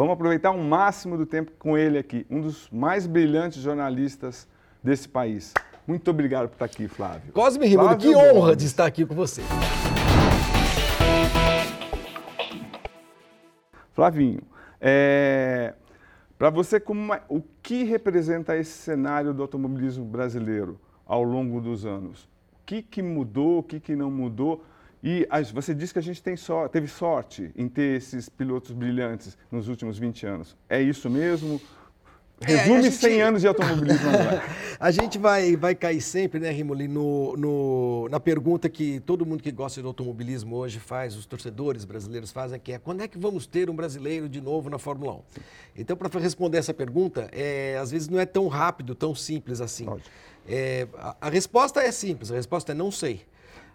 Vamos aproveitar o máximo do tempo com ele aqui, um dos mais brilhantes jornalistas desse país. Muito obrigado por estar aqui, Flávio. Cosme Rimano, que honra de estar aqui com você. Flavinho, é, para você, como, o que representa esse cenário do automobilismo brasileiro ao longo dos anos? O que, que mudou, o que, que não mudou? E você disse que a gente tem so, teve sorte em ter esses pilotos brilhantes nos últimos 20 anos. É isso mesmo? Resume é, gente... 100 anos de automobilismo a gente vai, vai cair sempre, né, Rimoli, no, no, na pergunta que todo mundo que gosta de automobilismo hoje faz, os torcedores brasileiros fazem, que é quando é que vamos ter um brasileiro de novo na Fórmula 1? Sim. Então, para responder essa pergunta, é, às vezes não é tão rápido, tão simples assim. É, a, a resposta é simples, a resposta é não sei.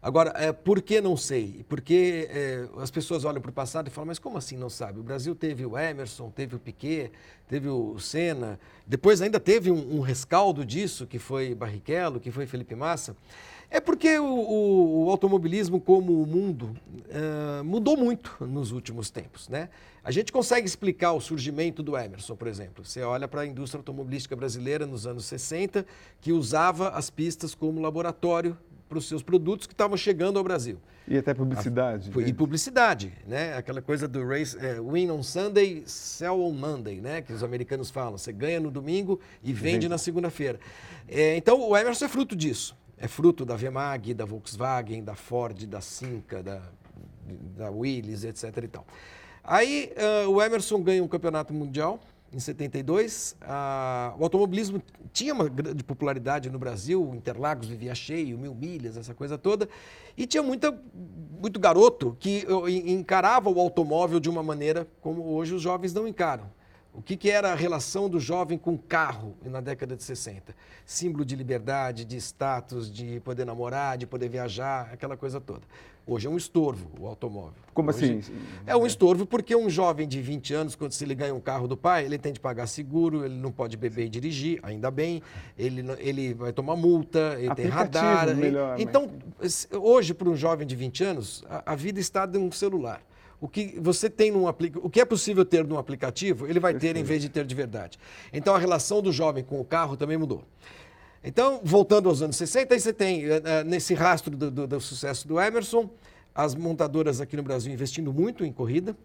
Agora, é, por que não sei? Porque é, as pessoas olham para o passado e falam, mas como assim não sabe? O Brasil teve o Emerson, teve o Piquet, teve o Senna, depois ainda teve um, um rescaldo disso, que foi Barrichello, que foi Felipe Massa. É porque o, o, o automobilismo, como o mundo, uh, mudou muito nos últimos tempos. Né? A gente consegue explicar o surgimento do Emerson, por exemplo. Você olha para a indústria automobilística brasileira nos anos 60, que usava as pistas como laboratório para os seus produtos que estavam chegando ao Brasil. E até publicidade. A, né? E publicidade, né? Aquela coisa do race, é, win on Sunday, sell on Monday, né? Que os americanos falam. Você ganha no domingo e vende, na segunda-feira. É, então, o Emerson é fruto disso. É fruto da Vemag, da Volkswagen, da Ford, da Cinca, da, da Willys, etc. E tal. Aí, uh, o Emerson ganha um campeonato mundial em 72. Ah, o automobilismo tinha uma grande popularidade no Brasil, Interlagos vivia cheio, mil milhas, essa coisa toda. E tinha muita, muito garoto que encarava o automóvel de uma maneira como hoje os jovens não encaram. O que, que, era a relação do jovem com o carro na década de 60? Símbolo de liberdade, de status, de poder namorar, de poder viajar, aquela coisa toda. Hoje é um estorvo o automóvel. Como Hoje assim? É um estorvo porque um jovem de 20 anos, quando se ele ganha um carro do pai, ele tem de pagar seguro, ele não pode beber e dirigir, ainda bem, ele, ele vai tomar multa, ele tem radar. Melhor, então, mas... hoje, para um jovem de 20 anos, a, a vida está de um celular. O que você tem num o que é possível ter num aplicativo, ele vai ter em vez de ter de verdade. Então a relação do jovem com o carro também mudou. Então, voltando aos anos 60, aí você tem, eh, eh, nesse rastro do, do, do, sucesso do Emerson, as montadoras aqui no Brasil investindo muito em corrida,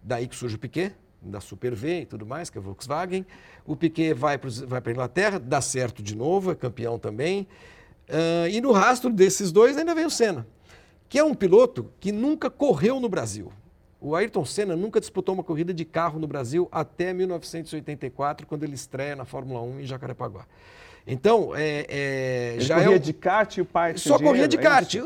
daí que surge o Piquet, da Super V e tudo mais, que é a Volkswagen. O Piquet vai para a Inglaterra, dá certo de novo, é campeão também. Uh, e no rastro desses dois ainda vem o Senna, que é um piloto que nunca correu no Brasil. O Ayrton Senna nunca disputou uma corrida de carro no Brasil até 1984, quando ele estreia na Fórmula 1 em Jacarepaguá. Então, é, é, já corria é de kart e o pai Só corria de é kart. É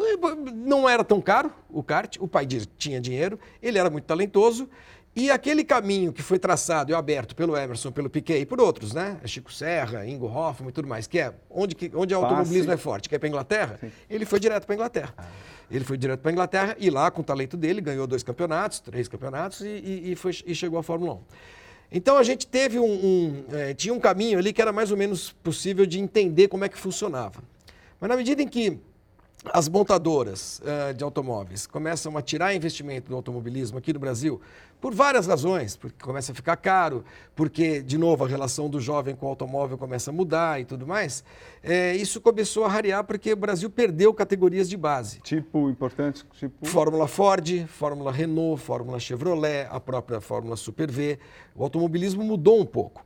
não era tão caro o kart, o pai tinha dinheiro, ele era muito talentoso. E aquele caminho que foi traçado e aberto pelo Emerson, pelo Piquet e por outros, né? Chico Serra, Ingo Hoffman e tudo mais, que é onde, onde o automobilismo é forte, que é para a Inglaterra, Sim. ele foi direto para a Inglaterra. Ah. Ele foi direto para a Inglaterra e lá, com o talento dele, ganhou dois campeonatos, três campeonatos e, e, e, foi, e chegou à Fórmula 1. Então a gente teve um, um é, tinha um caminho ali que era mais ou menos possível de entender como é que funcionava. Mas na medida em que as montadoras uh, de automóveis começam a tirar investimento do automobilismo aqui no Brasil por várias razões, porque começa a ficar caro, porque, de novo, a relação do jovem com o automóvel começa a mudar e tudo mais, é, isso começou a rarear porque o Brasil perdeu categorias de base. Tipo, importantes? Tipo... Fórmula Ford, Fórmula Renault, Fórmula Chevrolet, a própria Fórmula Super V. O automobilismo mudou um pouco.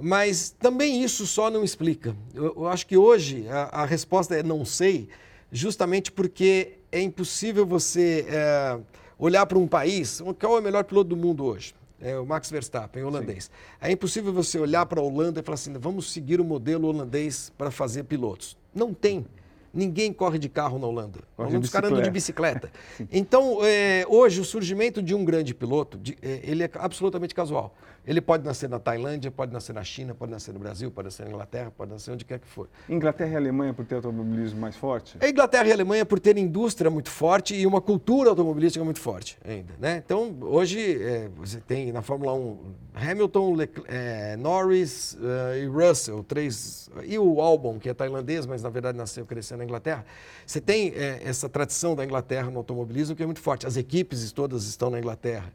Mas também isso só não explica. Eu, eu acho que hoje a, a resposta é não sei, justamente porque é impossível você é, olhar para um país, qual é o melhor piloto do mundo hoje? É o Max Verstappen, holandês. Sim. É impossível você olhar para a Holanda e falar assim, vamos seguir o modelo holandês para fazer pilotos. Não tem. Ninguém corre de carro na Holanda. Corre os caras andam de bicicleta. então, é, hoje, o surgimento de um grande piloto, de, é, ele é absolutamente casual. Ele pode nascer na Tailândia, pode nascer na China, pode nascer no Brasil, pode nascer na Inglaterra, pode nascer onde quer que for. Inglaterra e Alemanha por ter automobilismo mais forte? A Inglaterra e a Alemanha por ter indústria muito forte e uma cultura automobilística muito forte ainda. Né? Então, hoje, é, você tem na Fórmula 1 Hamilton, é, Norris uh, e Russell, três. E o Albon, que é tailandês, mas na verdade nasceu crescendo na Inglaterra. Você tem é, essa tradição da Inglaterra no automobilismo que é muito forte. As equipes todas estão na Inglaterra.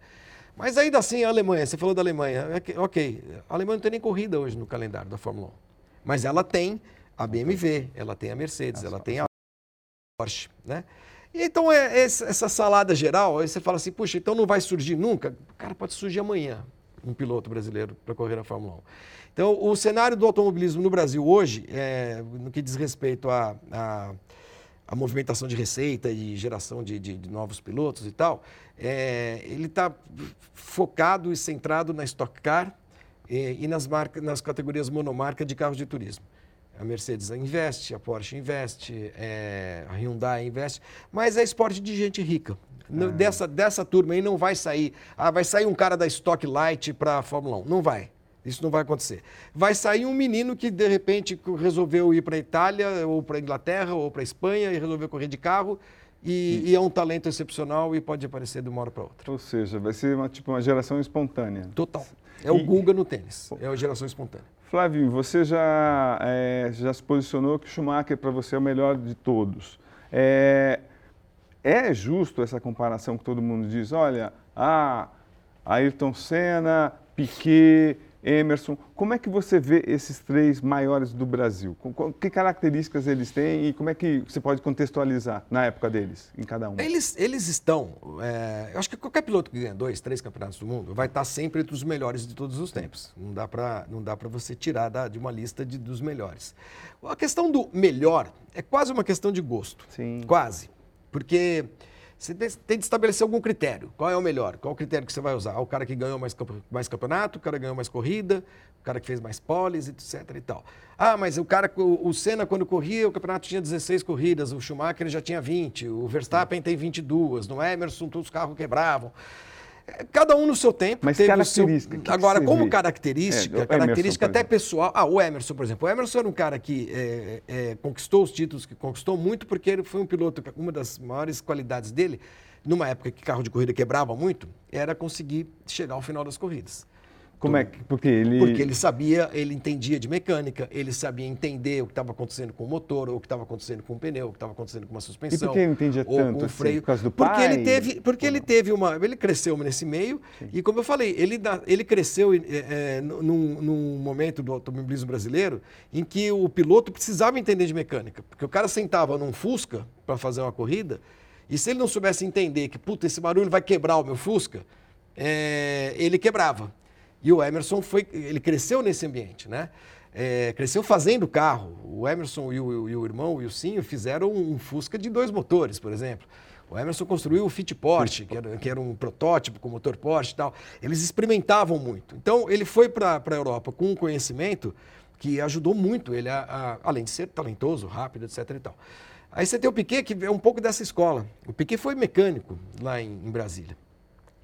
Mas ainda assim, a Alemanha, você falou da Alemanha, é ok, a Alemanha não tem nem corrida hoje no calendário da Fórmula 1. Mas ela tem a BMW, ela tem a Mercedes, ela tem a Porsche, né? Então, é, essa salada geral, aí você fala assim, puxa, então não vai surgir nunca? Cara, pode surgir amanhã um piloto brasileiro para correr na Fórmula 1. Então, o cenário do automobilismo no Brasil hoje, é, no que diz respeito à a, a, a, movimentação de receita e geração de, de, de novos pilotos e tal, é, ele está focado e centrado na Stock Car e, e nas, marcas, nas categorias monomarca de carros de turismo. A Mercedes investe, a Porsche investe, é, a Hyundai investe, mas é esporte de gente rica. Ah. Dessa, dessa turma aí não vai sair, ah, vai sair um cara da Stock Light para a Fórmula 1. Não vai. Isso não vai acontecer. Vai sair um menino que, de repente, resolveu ir para a Itália, ou para a Inglaterra, ou para a Espanha, e resolveu correr de carro, e, e, é um talento excepcional e pode aparecer de uma hora para outra. Ou seja, vai ser uma, tipo uma geração espontânea. Total. É o Guga no tênis. É a geração espontânea. Flávio, você já, é, já se posicionou que o Schumacher para você é o melhor de todos. É, é justo essa comparação que todo mundo diz? Olha, ah, Ayrton Senna, Piquet, Emerson. Como é que você vê esses três maiores do Brasil? Que características eles têm e como é que você pode contextualizar na época deles, em cada um? Eles, eles estão. É, eu acho que qualquer piloto que ganha dois, três campeonatos do mundo vai estar sempre entre os melhores de todos os tempos. Não dá para você tirar da, de uma lista de, dos melhores. A questão do melhor é quase uma questão de gosto. Sim. Quase. Porque. Você tem de estabelecer algum critério. Qual é o melhor? Qual é o critério que você vai usar? Ah, o cara que ganhou mais, mais campeonato, o cara que ganhou mais corrida, o cara que fez mais poles, etc e tal. Ah, mas o cara, o, Senna, quando corria, o campeonato tinha 16 corridas, o Schumacher já tinha 20, o Verstappen tem 22, no Emerson todos os carros quebravam. Cada um no seu tempo. Mas característica. Seu... Agora, como vê? característica, é, característica Emerson, até pessoal. Ah, o Emerson, por exemplo. O Emerson era um cara que é, é, conquistou os títulos, que conquistou muito, porque ele foi um piloto. Uma das maiores qualidades dele, numa época que carro de corrida quebrava muito, era conseguir chegar ao final das corridas. Como é que. Porque ele. Porque ele sabia, ele entendia de mecânica, ele sabia entender o que estava acontecendo com o motor, ou o que estava acontecendo com o pneu, o que estava acontecendo com uma suspensão. E por que ele entendia tanto? Com o assim, freio. por causa do porque pai? Ele teve, porque ele teve uma. Ele cresceu nesse meio, Sim. e como eu falei, ele, ele cresceu é, num, num momento do automobilismo brasileiro em que o piloto precisava entender de mecânica. Porque o cara sentava num Fusca para fazer uma corrida, e se ele não soubesse entender que, puta, esse barulho vai quebrar o meu Fusca, é, ele quebrava. E o Emerson foi, ele cresceu nesse ambiente, né? É, cresceu fazendo carro. O Emerson e o, e o irmão, o Wilsinho, fizeram um Fusca de dois motores, por exemplo. O Emerson construiu o Fit Porsche, que era, que era, um protótipo com motor Porsche e tal. Eles experimentavam muito. Então, ele foi para a Europa com um conhecimento que ajudou muito ele, a, a, além de ser talentoso, rápido, etc. E tal. Aí você tem o Piquet, que é um pouco dessa escola. O Piquet foi mecânico lá em, em Brasília.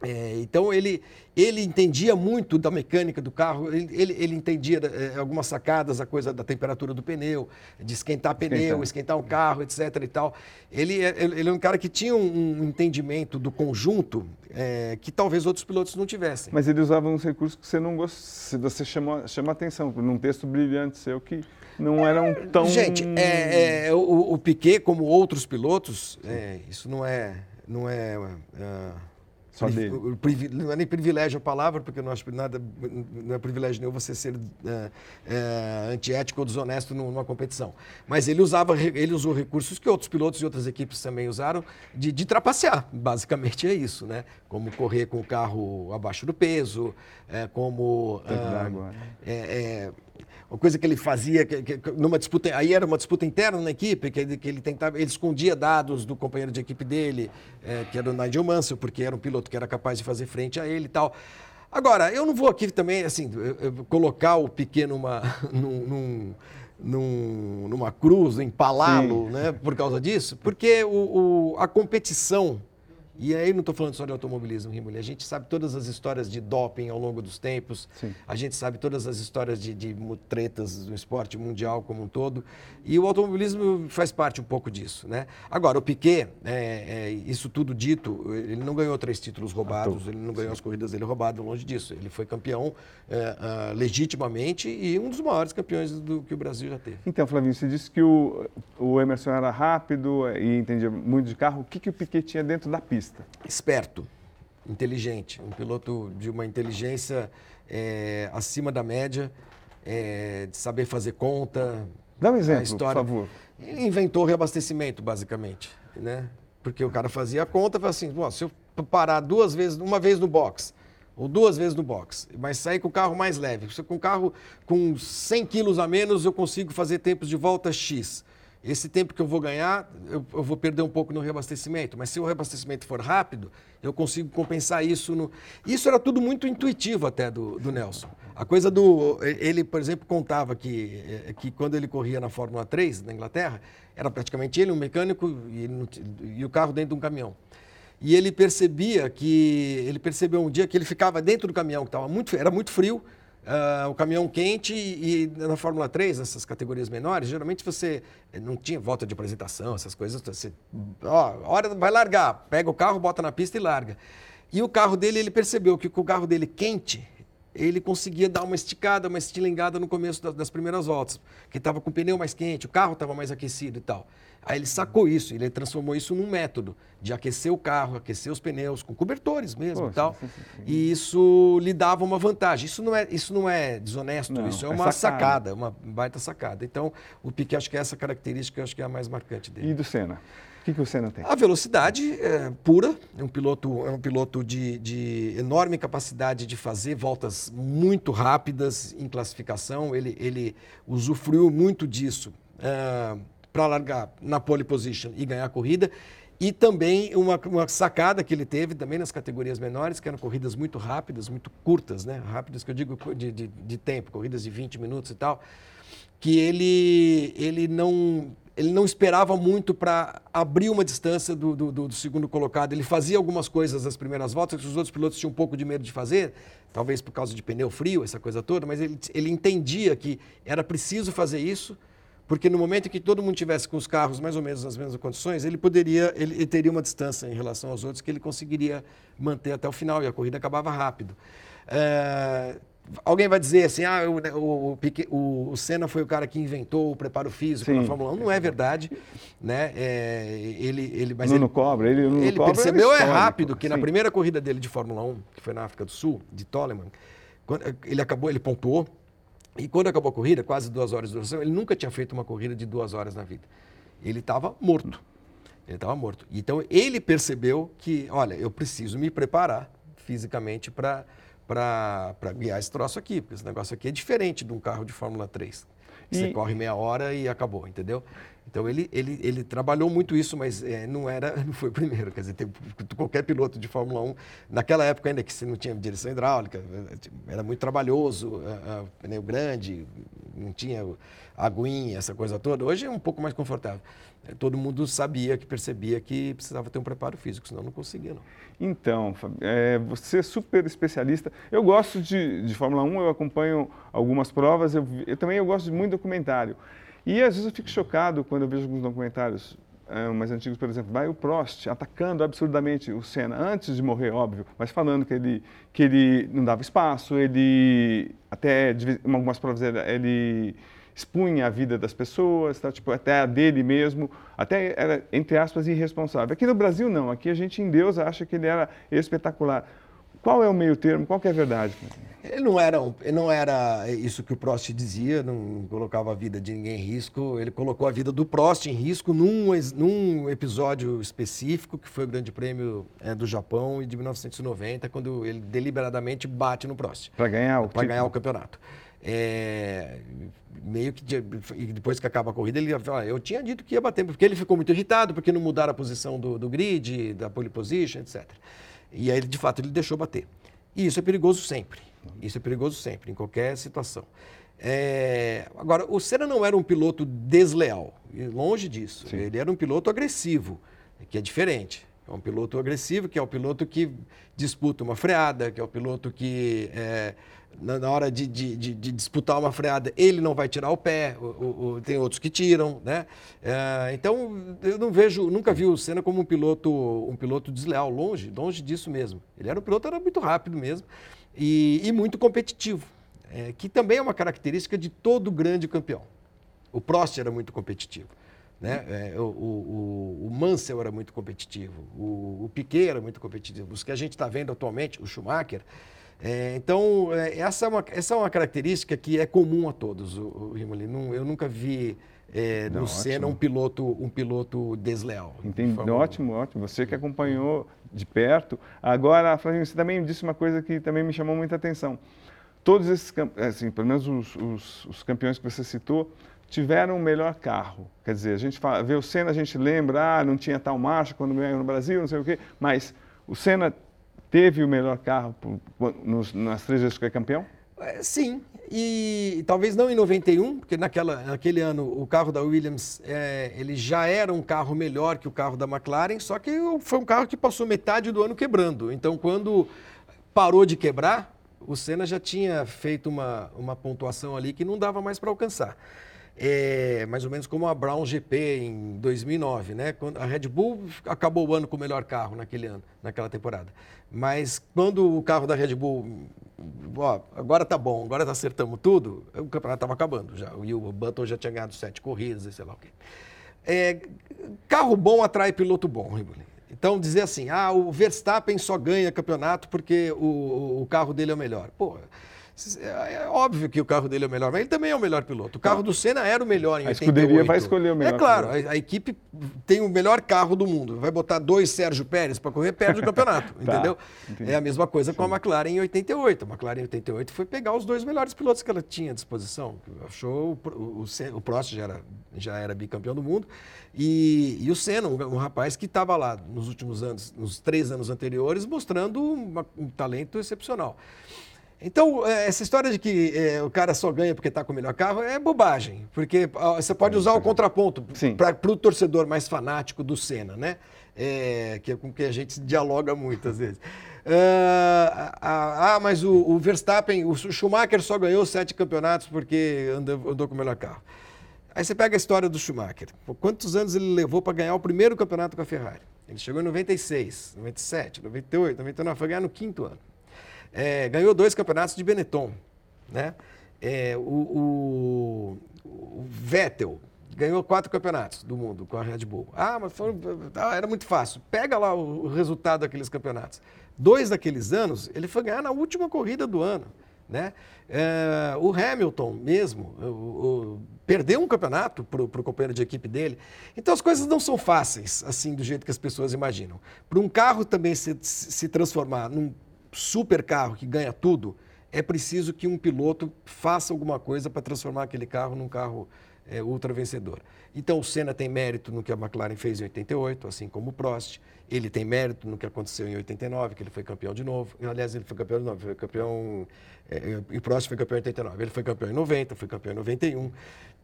É, então ele, ele entendia muito da mecânica do carro, ele, ele, ele entendia é, algumas sacadas, a coisa da temperatura do pneu, de esquentar pneu, esquentar, esquentar um carro, etc. e tal. Ele, é, ele é um cara que tinha um, um entendimento do conjunto é, que talvez outros pilotos não tivessem. Mas ele usava uns recursos que você não gosta, você chama, chama atenção, num texto brilhante seu que não eram tão. Gente, é, é, o, o Piquet, como outros pilotos, isso não é. Não é só dele. Não é nem privilégio a palavra, porque não acho nada, não é privilégio nenhum você ser é, é, antiético ou desonesto numa competição. Mas ele usava, ele usou recursos que outros pilotos e outras equipes também usaram de, de trapacear. Basicamente é isso, né? Como correr com o carro abaixo do peso, é, como. Ah, é, é uma coisa que ele fazia, que, que, numa disputa, aí era uma disputa interna na equipe, que ele, que ele tentava, ele escondia dados do companheiro de equipe dele, é, que era o Nigel Mansell, porque era um piloto que era capaz de fazer frente a ele e tal. Agora, eu não vou aqui também, assim, eu, eu colocar o Piquet numa, num, num, num, numa cruz, empalá-lo, né, por causa disso, porque o, o a competição e aí não estou falando só de automobilismo, Rimoli. A gente sabe todas as histórias de doping ao longo dos tempos. Sim. A gente sabe todas as histórias de, de tretas do esporte mundial como um todo. E o automobilismo faz parte um pouco disso, né? Agora, o Piquet, é, é, isso tudo dito, ele não ganhou três títulos roubados, ele não ganhou Sim. as corridas dele roubadas, longe disso. Ele foi campeão é, uh, legitimamente e um dos maiores campeões do que o Brasil já teve. Então, Flavinho, você disse que o, o Emerson era rápido e entendia muito de carro. O que, que o Piquet tinha dentro da pista? Esperto. inteligente, um piloto de uma inteligência é, acima da média, é, de saber fazer conta. Dá um exemplo, história. por favor. Ele inventou reabastecimento, basicamente, né? Porque o cara fazia a conta, falava assim, se eu parar duas vezes, uma vez no box, ou duas vezes no box, mas sair com o carro mais leve. Se com o carro com 100 quilos a menos, eu consigo fazer tempos de volta X. Esse tempo que eu vou ganhar, eu, eu, vou perder um pouco no reabastecimento. Mas se o reabastecimento for rápido, eu consigo compensar isso. No... Isso era tudo muito intuitivo até do, do Nelson. A coisa do. Ele, por exemplo, contava que, eh, que quando ele corria na Fórmula 3, na Inglaterra, era praticamente ele, um mecânico, e, e o carro dentro de um caminhão. E ele percebia que. Ele percebeu um dia que ele ficava dentro do caminhão, que estava muito, era muito frio Uh, o caminhão quente e, e, na Fórmula 3, nessas categorias menores, geralmente você eh, não tinha volta de apresentação, essas coisas. Você, ó, hora vai largar, pega o carro, bota na pista e larga. E o carro dele, ele percebeu que com o carro dele quente, ele conseguia dar uma esticada, uma estilingada no começo das, das primeiras voltas, que estava com o pneu mais quente, o carro estava mais aquecido e tal. Aí ele sacou isso, ele transformou isso num método de aquecer o carro, aquecer os pneus, com cobertores mesmo Pô, e tal. Sim, sim, sim. E isso lhe dava uma vantagem. Isso não é, isso não é desonesto, não, isso é, é uma sacada. sacada. uma baita sacada. Então, o Piquet, acho que é essa característica acho que é a mais marcante dele. E do Senna? O que, que o Senna tem? A velocidade é pura, é um piloto, é um piloto de, de enorme capacidade de fazer voltas muito rápidas em classificação. Ele, ele usufruiu muito disso. Uh, para largar na pole position e ganhar a corrida. E também uma, uma, sacada que ele teve também nas categorias menores, que eram corridas muito rápidas, muito curtas, né? Rápidas que eu digo de, de, de tempo, corridas de 20 minutos e tal, que ele, ele, não, ele não esperava muito para abrir uma distância do, do, do, segundo colocado. Ele fazia algumas coisas nas primeiras voltas que os outros pilotos tinham um pouco de medo de fazer, talvez por causa de pneu frio, essa coisa toda, mas ele, ele entendia que era preciso fazer isso porque no momento em que todo mundo tivesse com os carros mais ou menos nas mesmas condições, ele poderia, ele, ele teria uma distância em relação aos outros que ele conseguiria manter até o final e a corrida acabava rápido. É, alguém vai dizer assim, ah, o, o, o, Senna foi o cara que inventou o preparo físico Sim. na Fórmula 1. Não é verdade, né? É, ele, ele, mas Nuno ele, Cobra, ele, Nuno ele Cobra percebeu é rápido que Sim. na primeira corrida dele de Fórmula 1, que foi na África do Sul, de Toleman, quando ele acabou, ele pontuou e quando acabou a corrida, quase duas horas de duração, ele nunca tinha feito uma corrida de duas horas na vida. Ele estava morto. Ele estava morto. Então ele percebeu que, olha, eu preciso me preparar fisicamente para guiar esse troço aqui, porque esse negócio aqui é diferente de um carro de Fórmula 3. Você e... corre meia hora e acabou, entendeu? Então ele, ele, ele trabalhou muito isso, mas é, não era, não foi o primeiro. Quer dizer, tem, qualquer piloto de Fórmula 1, naquela época ainda que você não tinha direção hidráulica, era muito trabalhoso, a, a, pneu grande, não tinha aguinha, essa coisa toda. Hoje é um pouco mais confortável. Todo mundo sabia, que percebia que precisava ter um preparo físico, senão não conseguia. Não. Então, é, você é super especialista. Eu gosto de, de Fórmula 1, eu acompanho algumas provas, eu, eu também eu gosto de muito documentário. E às vezes eu fico chocado quando eu vejo alguns documentários é, mais antigos, por exemplo, vai o Prost atacando absurdamente o Senna, antes de morrer, óbvio, mas falando que ele, que ele não dava espaço, ele até, em algumas provas, ele, expunha a vida das pessoas, tá? tipo, até a dele mesmo, até era, entre aspas, irresponsável. Aqui no Brasil, não. Aqui a gente, em Deus, acha que ele era espetacular. Qual é o meio termo? Qual é a verdade? Ele não era, ele não era isso que o Prost dizia, não colocava a vida de ninguém em risco. Ele colocou a vida do Prost em risco num, num episódio específico, que foi o Grande Prêmio é, do Japão de 1990, quando ele deliberadamente bate no Prost. Para ganhar o Para ganhar o campeonato. É, meio que depois que acaba a corrida, ele fala, eu tinha dito que ia bater, porque ele ficou muito irritado, porque não mudaram a posição do, do grid, da pole position, etc. E aí, de fato, ele deixou bater. E isso é perigoso sempre. Isso é perigoso sempre, em qualquer situação. É... Agora, o Senna não era um piloto desleal, longe disso. Sim. Ele era um piloto agressivo, que é diferente. É um piloto agressivo, que é o piloto que disputa uma freada, que é o piloto que, é, na, hora de, de, de, de, disputar uma freada, ele não vai tirar o pé, o, o, o, tem outros que tiram, né? É, então, eu não vejo, nunca vi o Senna como um piloto, um piloto desleal, longe, longe disso mesmo. Ele era um piloto, era muito rápido mesmo e, e muito competitivo, é, que também é uma característica de todo grande campeão. O Prost era muito competitivo. Né? É, o, o, o, Mansell era muito competitivo, o, o Piquet era muito competitivo. Os que a gente está vendo atualmente, o Schumacher. É, então, é, essa, é uma, essa é uma característica que é comum a todos, o, o Rimoli. eu nunca vi é, no Senna um piloto, um piloto desleal. Entendi. Ótimo, ótimo. Você que acompanhou de perto. Agora, Flávio, você também disse uma coisa que também me chamou muita atenção. Todos esses, assim, pelo menos os, os, os campeões que você citou, tiveram o melhor carro. Quer dizer, a gente fala, vê o Senna, a gente lembra, ah, não tinha tal marcha quando ganhou no Brasil, não sei o quê, mas o Senna teve o melhor carro nos, nas três vezes que foi campeão? É, sim, e talvez não em 91, porque naquela, naquele ano o carro da Williams é, ele já era um carro melhor que o carro da McLaren, só que foi um carro que passou metade do ano quebrando. Então, quando parou de quebrar, o Senna já tinha feito uma, uma pontuação ali que não dava mais para alcançar é, mais ou menos como a Brown GP em 2009, né? Quando a Red Bull acabou o ano com o melhor carro naquele ano, naquela temporada. Mas quando o carro da Red Bull, ó, agora tá bom, agora acertamos tudo, o campeonato estava acabando já. E o Button já tinha ganhado sete corridas, sei lá o quê. É, carro bom atrai piloto bom, Riboli. Então, dizer assim, ah, o Verstappen só ganha campeonato porque o, o carro dele é o melhor. Pô, é, é óbvio que o carro dele é o melhor, mas ele também é o melhor piloto. O carro do Senna era o melhor em A escuderia vai escolher o melhor. É claro, a, a, equipe tem o melhor carro do mundo. Vai botar dois Sérgio Pérez para correr, perde o campeonato, tá, entendeu? Entendi. É a mesma coisa Sim. com a McLaren em 88. A McLaren em 88 foi pegar os dois melhores pilotos que ela tinha à disposição. Achou o, o, o, o Prost já era, já era bicampeão do mundo e, e o Senna, um, um rapaz que estava lá nos últimos anos, nos três anos anteriores, mostrando uma, um talento excepcional. Então, é, essa história de que é, o cara só ganha porque está com o melhor carro é bobagem, porque você pode usar o contraponto para o torcedor mais fanático do Senna, né? É, que é com que a gente dialoga muitas vezes. Uh, ah, mas o, o, Verstappen, o Schumacher só ganhou sete campeonatos porque andou, andou com o melhor carro. Aí você pega a história do Schumacher. Quantos anos ele levou para ganhar o primeiro campeonato com a Ferrari? Ele chegou em 96, 97, 98, 99, foi ganhar no quinto ano. É, ganhou dois campeonatos de Benetton. Né? É, o, o, o, Vettel ganhou quatro campeonatos do mundo com a Red Bull. Ah, mas foi, ah, era muito fácil. Pega lá o, resultado daqueles campeonatos. Dois daqueles anos, ele foi ganhar na última corrida do ano. Né? É, o Hamilton mesmo o, o, perdeu um campeonato para o companheiro de equipe dele. Então as coisas não são fáceis, assim, do jeito que as pessoas imaginam. Para um carro também se, se transformar num super carro que ganha tudo, é preciso que um piloto faça alguma coisa para transformar aquele carro num carro é, ultra vencedor. Então o Senna tem mérito no que a McLaren fez em 88, assim como o Prost. Ele tem mérito no que aconteceu em 89, que ele foi campeão de novo. Aliás, ele foi campeão de novo, foi campeão. É, e o Prost foi campeão em 89. Ele foi campeão em 90, foi campeão em 91.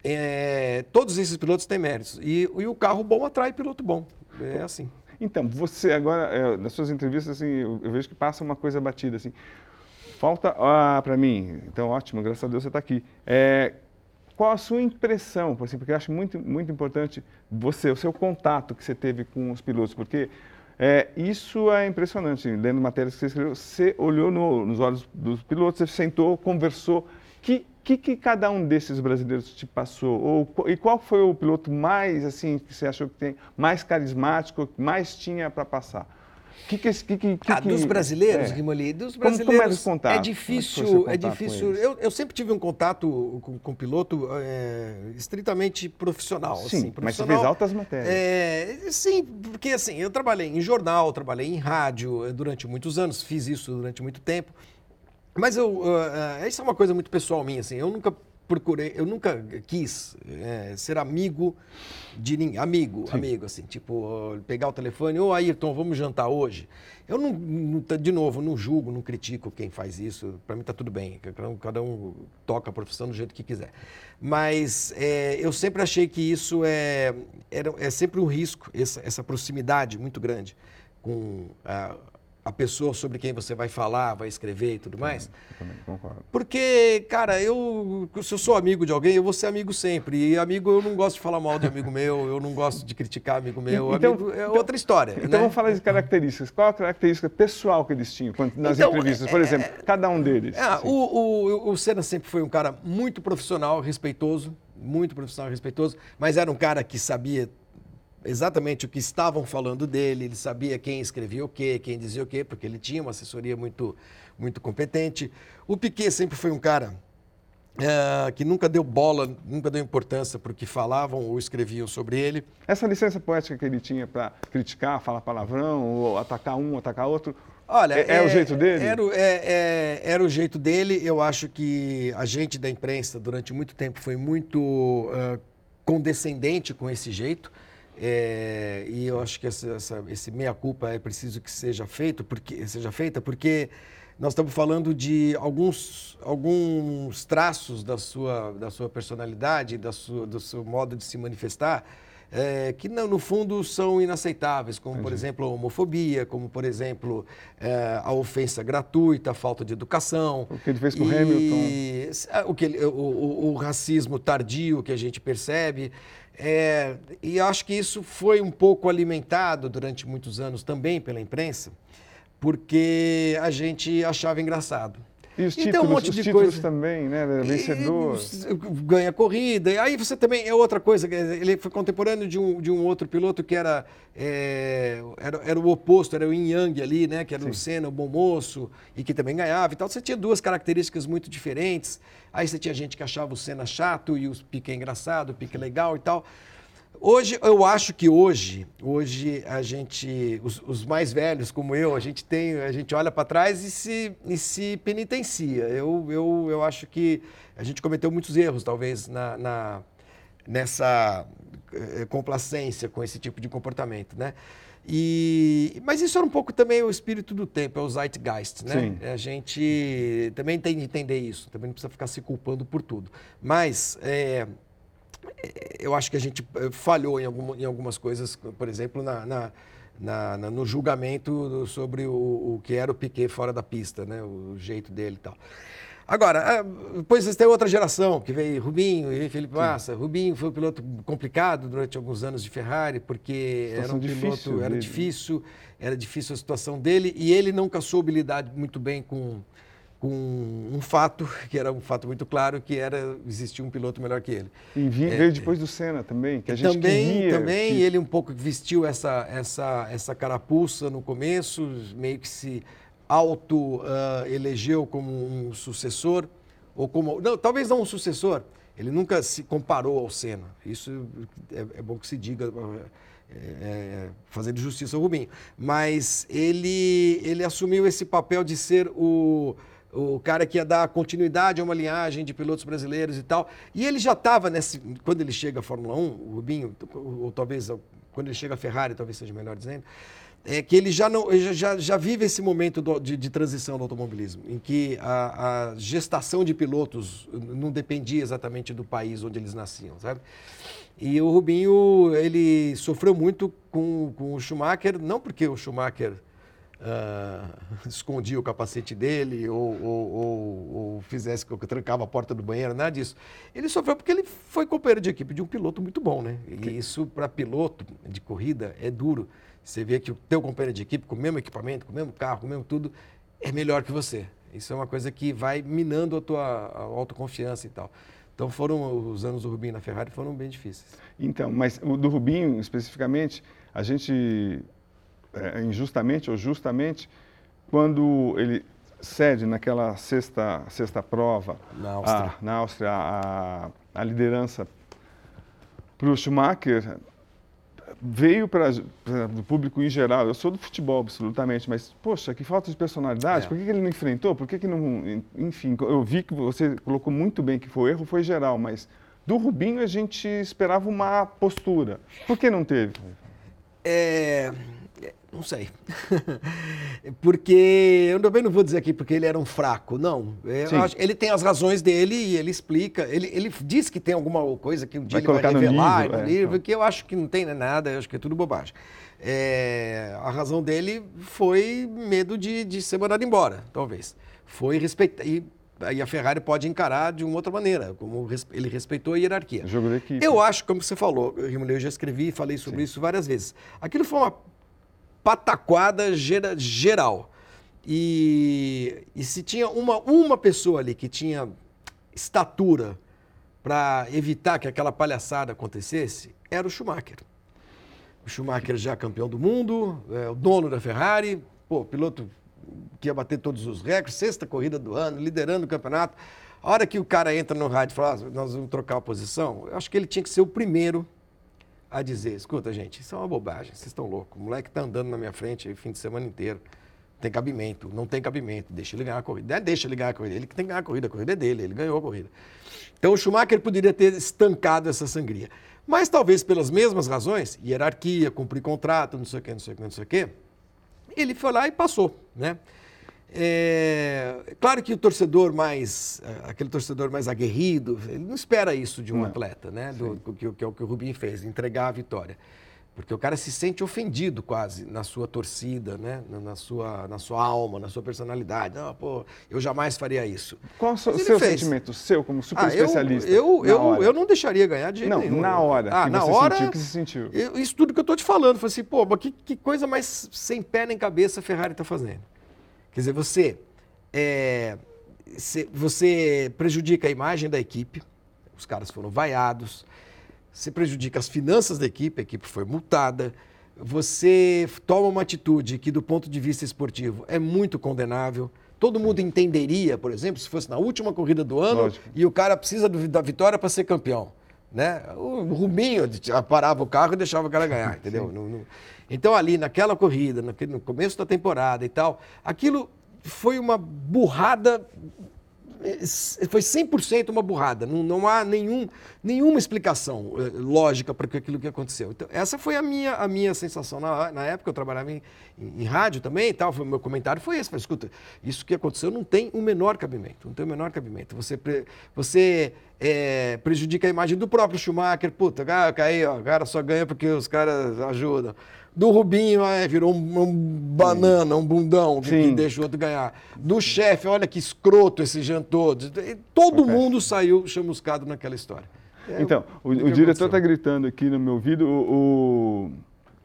É, todos esses pilotos têm méritos. E, e o carro bom atrai piloto bom. É assim. Então, você agora, é, nas suas entrevistas, assim, eu, eu, vejo que passa uma coisa batida, assim. Falta, ah, para mim, então ótimo, graças a Deus você está aqui. É, qual a sua impressão, assim, porque eu acho muito, muito importante você, o seu contato que você teve com os pilotos, porque é, isso é impressionante. Lendo matérias que você escreveu, você olhou no, nos olhos dos pilotos, você sentou, conversou. Que que, que cada um desses brasileiros te passou? Ou, e qual foi o piloto mais, assim, que você achou que tem mais carismático, que mais tinha para passar? Que, que, que, que, ah, dos brasileiros, é. Rimoli, dos brasileiros como, como é, é difícil, é difícil. Eu, eu, sempre tive um contato com, com piloto é, estritamente profissional. Sim, assim, profissional, mas você fez altas matérias. É, sim, porque assim, eu trabalhei em jornal, trabalhei em rádio eh, durante muitos anos, fiz isso durante muito tempo. Mas eu, uh, uh, isso é uma coisa muito pessoal minha, assim. Eu nunca procurei, eu nunca quis é, ser amigo de ninguém. Amigo, Sim. amigo, assim, tipo, pegar o telefone, ô Ayrton, vamos jantar hoje. Eu não, não, de novo, não julgo, não critico quem faz isso. Para mim tá tudo bem. Cada um toca a profissão do jeito que quiser. Mas é, eu sempre achei que isso é, era, é sempre um risco, essa, essa proximidade muito grande com a, a pessoa sobre quem você vai falar, vai escrever e tudo mais. Eu também concordo. Porque, cara, eu, se eu sou amigo de alguém, eu vou ser amigo sempre. E amigo, eu não gosto de falar mal de amigo meu, eu não gosto de criticar amigo meu. Então, amigo é então, outra história. Então né? vamos falar de características. Qual a característica pessoal que eles tinham nas então, entrevistas? Por é, exemplo, é, cada um deles. É, o, o, o Senna sempre foi um cara muito profissional, respeitoso muito profissional respeitoso, mas era um cara que sabia exatamente o que estavam falando dele, ele sabia quem escrevia o quê, quem dizia o quê, porque ele tinha uma assessoria muito, muito competente. O Piquet sempre foi um cara é, que nunca deu bola, nunca deu importância para o que falavam ou escreviam sobre ele. Essa licença poética que ele tinha para criticar, falar palavrão, ou atacar um, atacar outro, Olha, é, é, é, o jeito dele? Era, é, é, era o jeito dele. Eu acho que a gente da imprensa, durante muito tempo, foi muito uh, condescendente com esse jeito. É, e eu acho que essa, essa, esse meia-culpa é preciso que seja feito, porque seja feita, porque nós estamos falando de alguns, alguns traços da sua, da sua personalidade, da sua, do seu modo de se manifestar, é, que no fundo são inaceitáveis, como Entendi. por exemplo a homofobia, como por exemplo é, a ofensa gratuita, a falta de educação. O que ele fez com o Hamilton. O, que ele, o, o, o, racismo tardio que a gente percebe. É, e acho que isso foi um pouco alimentado durante muitos anos também pela imprensa, porque a gente achava engraçado. E os títulos, um monte de títulos coisa. também, né? Vencedor. E, ganha corrida. E aí você também. É outra coisa. Ele foi contemporâneo de um, de um outro piloto que era, é, era, era o oposto, era o Yin Yang ali, né? Que era Sim. o Senna, o bom moço, e que também ganhava e tal. Você tinha duas características muito diferentes. Aí você tinha gente que achava o Senna chato e o Pique engraçado, o Pique legal e tal. Hoje, eu acho que hoje, hoje a gente, os, os, mais velhos como eu, a gente tem, a gente olha para trás e se, e se penitencia. Eu, eu, eu acho que a gente cometeu muitos erros, talvez, na, na nessa eh, complacência com esse tipo de comportamento, né? E, mas isso era um pouco também o espírito do tempo, é o zeitgeist, né? Sim. A gente também tem que entender isso, também não precisa ficar se culpando por tudo. Mas é, eu acho que a gente eh, falhou em, algum, em algumas coisas, por exemplo, na, na, na, no julgamento sobre o, o, que era o Piquet fora da pista, né? o jeito dele e tal. Agora, ah, depois você tem outra geração, que veio Rubinho e Felipe Massa. Sim. Rubinho foi um piloto complicado durante alguns anos de Ferrari, porque era um piloto, difícil era difícil, era difícil a situação dele, e ele nunca soube lidar muito bem com, com um fato, que era um fato muito claro, que era existia um piloto melhor que ele. E veio é, depois do Senna também, que a gente também, queria... Também, que... ele um pouco vestiu essa, essa, essa carapuça no começo, meio que se auto-elegeu uh, como um sucessor, ou como... Não, talvez não um sucessor, ele nunca se comparou ao Senna. Isso é, é bom que se diga... É, é, fazendo justiça ao Rubinho. Mas ele, ele assumiu esse papel de ser o, o cara que ia dar continuidade a uma linhagem de pilotos brasileiros e tal. E ele já estava nesse. Quando ele chega à Fórmula 1, o Rubinho, ou talvez quando ele chega à Ferrari, talvez seja melhor dizendo, é que ele já, não, já, já vive esse momento do, de, de, transição do automobilismo, em que a, a, gestação de pilotos não dependia exatamente do país onde eles nasciam, sabe? E o Rubinho, ele sofreu muito com, com o Schumacher, não porque o Schumacher uh, escondia o capacete dele ou, ou, ou, ou fizesse que trancava a porta do banheiro, nada disso. Ele sofreu porque ele foi companheiro de equipe de um piloto muito bom, né? E isso para piloto de corrida é duro. Você vê que o teu companheiro de equipe, com o mesmo equipamento, com o mesmo carro, com o mesmo tudo, é melhor que você. Isso é uma coisa que vai minando a tua a autoconfiança e tal. Então foram os anos do Rubinho na Ferrari foram bem difíceis. Então, mas o do Rubinho especificamente, a gente é, injustamente ou justamente, quando ele cede naquela sexta, sexta prova na Áustria, a, na Áustria a, a liderança para o Schumacher, veio para o público em geral, eu sou do futebol absolutamente, mas, poxa, que falta de personalidade, é. por que, que, ele não enfrentou, por que, que não, enfim, eu vi que você colocou muito bem que foi erro, foi geral, mas do Rubinho a gente esperava uma postura, por que não teve? É... Não sei. porque eu também não vou dizer aqui porque ele era um fraco, não. Acho, ele tem as razões dele e ele explica. Ele, ele diz que tem alguma coisa que um dia vai ele vai revelar no livro, no livro é, que eu acho que não tem nada, eu acho que é tudo bobagem. É, a razão dele foi medo de, de ser mandado embora, talvez. Foi respeitar. E a Ferrari pode encarar de uma outra maneira, como ele respeitou a hierarquia. Jogo da equipe. Eu acho, como você falou, eu já escrevi e falei sobre Sim. isso várias vezes. Aquilo foi uma pataquada geral. E, e se tinha uma, uma pessoa ali que tinha estatura para evitar que aquela palhaçada acontecesse era o Schumacher. O Schumacher já campeão do mundo, é, o dono da Ferrari, pô, piloto que ia bater todos os recordes, sexta corrida do ano, liderando o campeonato. A hora que o cara entra no rádio e fala, ah, nós vamos trocar a posição, eu acho que ele tinha que ser o primeiro a dizer, escuta, gente, isso é uma bobagem, vocês estão loucos. O moleque está andando na minha frente o fim de semana inteiro. Tem cabimento, não tem cabimento, deixa ele ganhar a corrida. É, deixa ele ganhar a corrida, ele que tem que ganhar a corrida, a corrida é dele, ele ganhou a corrida. Então o Schumacher poderia ter estancado essa sangria. Mas talvez pelas mesmas razões, hierarquia, cumprir contrato, não sei o quê, não sei o quê, não sei o quê, ele foi lá e passou, né? É, claro que o torcedor mais, aquele torcedor mais aguerrido, ele não espera isso de um não. atleta, né? Do, que, que, é o que o Rubinho fez, entregar a vitória. Porque o cara se sente ofendido quase na sua torcida, né? na, sua, na sua alma, na sua personalidade. Não, pô, eu jamais faria isso. Qual o seu, seu sentimento, seu como super ah, especialista? Eu, eu, eu, eu, não deixaria ganhar de jeito não, nenhum. Na hora. Ah, na hora. Sentiu, que você sentiu? Eu, isso tudo que eu estou te falando. Falei assim, pô, mas que, que coisa mais sem pé nem cabeça a Ferrari está fazendo. Quer dizer, você, é, você prejudica a imagem da equipe, os caras foram vaiados, você prejudica as finanças da equipe, a equipe foi multada, você toma uma atitude que, do ponto de vista esportivo, é muito condenável. Todo mundo entenderia, por exemplo, se fosse na última corrida do ano Lógico. e o cara precisa da vitória para ser campeão. Né? O Rubinho parava o carro e deixava o cara ganhar, entendeu? No... Então, ali naquela corrida, no começo da temporada e tal, aquilo foi uma burrada foi 100% uma burrada. Não, não há nenhum, nenhuma explicação eh, lógica para aquilo que aconteceu. Então, essa foi a minha, a minha sensação. Na, na época eu trabalhava em, em, em rádio também e tal. Foi, meu comentário foi esse. Falei, escuta, isso que aconteceu não tem o menor cabimento. Não tem o menor cabimento. Você, você é, prejudica a imagem do próprio Schumacher. Puta, cara, aí, ó, o cara só ganha porque os caras ajudam do Rubinho, é, virou um, um banana, um bundão que, que, deixa o outro ganhar. Do chefe, olha que escroto esse jantou. Todo okay. mundo saiu chamuscado naquela história. É, então, o, o diretor está gritando aqui no meu ouvido o, o,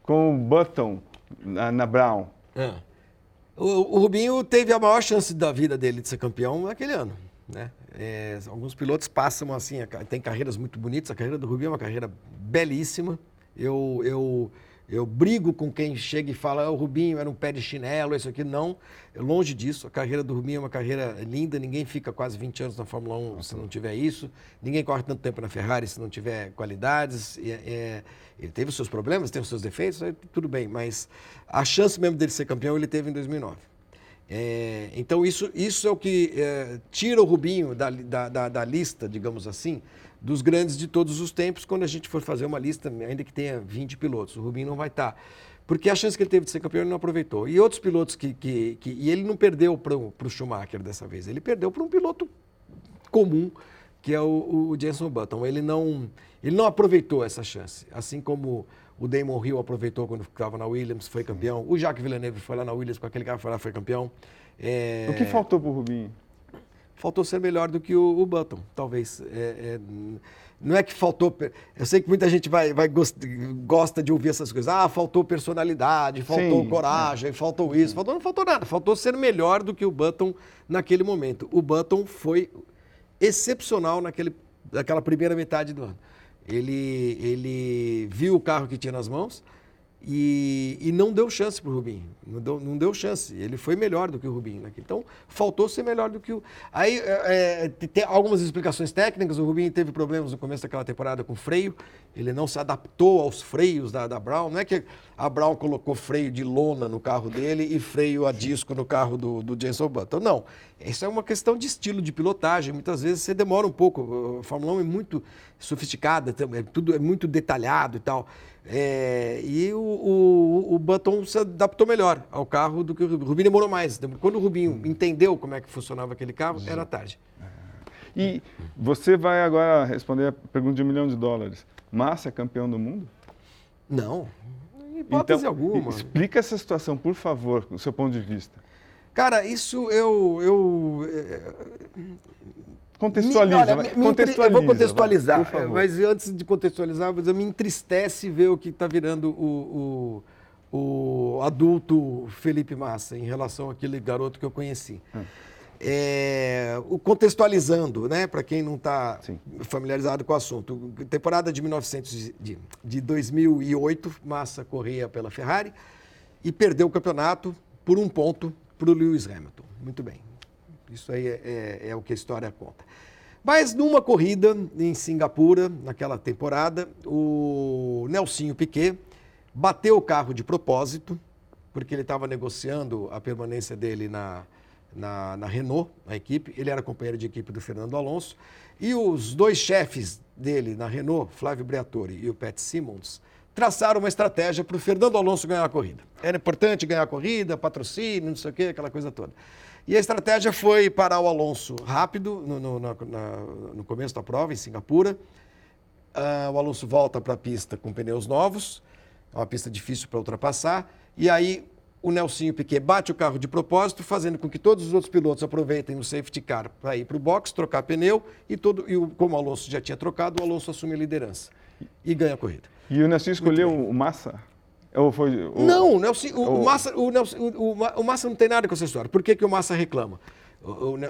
com o Button na, na Brown. É. O, o, Rubinho teve a maior chance da vida dele de ser campeão naquele ano. Né? É, alguns pilotos passam assim, tem carreiras muito bonitas. A carreira do Rubinho é uma carreira belíssima. Eu, eu eu brigo com quem chega e fala, ah, o Rubinho era um pé de chinelo, isso aqui. Não, longe disso. A carreira do Rubinho é uma carreira linda, ninguém fica quase 20 anos na Fórmula 1 se não tiver isso. Ninguém corre tanto tempo na Ferrari se não tiver qualidades. É, é, ele teve os seus problemas, teve os seus defeitos, tudo bem, mas a chance mesmo dele ser campeão ele teve em 2009. É, então isso, isso é o que é, tira o Rubinho da, da, da, da lista, digamos assim, dos grandes de todos os tempos, quando a gente for fazer uma lista, ainda que tenha 20 pilotos. O Rubinho não vai estar. Porque a chance que ele teve de ser campeão ele não aproveitou. E outros pilotos que. que, que e ele não perdeu para o Schumacher dessa vez, ele perdeu para um piloto comum, que é o, o Jenson Button. Ele não, ele não aproveitou essa chance. Assim como o Damon Hill aproveitou quando estava na Williams, foi campeão. O Jacques Villeneuve foi lá na Williams com aquele cara, foi lá, foi campeão. É... O que faltou para o Rubinho? Faltou ser melhor do que o, o Button, talvez. É, é, não é que faltou. Eu sei que muita gente vai, vai gosta de ouvir essas coisas. Ah, faltou personalidade, faltou Sim, coragem, é. faltou isso, faltou, não faltou nada. Faltou ser melhor do que o Button naquele momento. O Button foi excepcional naquele, naquela primeira metade do ano. Ele, ele viu o carro que tinha nas mãos e, e não deu chance para o Rubinho. Não deu, não deu chance. Ele foi melhor do que o Rubinho. Né? Então, faltou ser melhor do que o. Aí, é, é, tem algumas explicações técnicas. O Rubinho teve problemas no começo daquela temporada com freio. Ele não se adaptou aos freios da, da Brown. Não é que a Brown colocou freio de lona no carro dele e freio a disco no carro do, do Jenson Button. Não. Isso é uma questão de estilo de pilotagem. Muitas vezes você demora um pouco. A Fórmula 1 é muito sofisticada, é, tudo é muito detalhado e tal. É, e o, o, o, Button se adaptou melhor ao carro do que o Rubinho. Rubinho demorou mais. Quando o Rubinho hum. entendeu como é que funcionava aquele carro, era tarde. E você vai agora responder a pergunta de um milhão de dólares. Massa é campeão do mundo? Não, hipótese então, alguma. Explica essa situação, por favor, do seu ponto de vista. Cara, isso eu, eu Contextualiza. Me, olha, me, contextualiza eu vou contextualizar, vai, mas antes de contextualizar, me entristece ver o que está virando o, o, o, adulto Felipe Massa em relação àquele garoto que eu conheci. Hum. É, contextualizando, né, para quem não está familiarizado com o assunto. Temporada de, 1900, de, de 2008, Massa corria pela Ferrari e perdeu o campeonato por um ponto para o Lewis Hamilton. Muito bem. Isso aí é, é, é o que a história conta. Mas numa corrida em Singapura, naquela temporada, o Nelsinho Piquet bateu o carro de propósito, porque ele estava negociando a permanência dele na, na, na, Renault, na equipe. Ele era companheiro de equipe do Fernando Alonso. E os dois chefes dele na Renault, Flávio Briatore e o Pat Simmons, traçaram uma estratégia para o Fernando Alonso ganhar a corrida. Era importante ganhar a corrida, patrocínio, não sei o quê, aquela coisa toda. E a estratégia foi parar o Alonso rápido no, no, na, no começo da prova, em Singapura. Uh, o Alonso volta para a pista com pneus novos, é uma pista difícil para ultrapassar. E aí o Nelsinho Piquet bate o carro de propósito, fazendo com que todos os outros pilotos aproveitem o safety car para ir para o box, trocar pneu, e, todo, e o, como o Alonso já tinha trocado, o Alonso assume a liderança e ganha a corrida. E o Nelsinho escolheu o Massa? Ou foi. Não, o, Nelson, o, o, Massa, o, Nelson, o, o, Massa não tem nada com essa história. Por que, que o Massa reclama?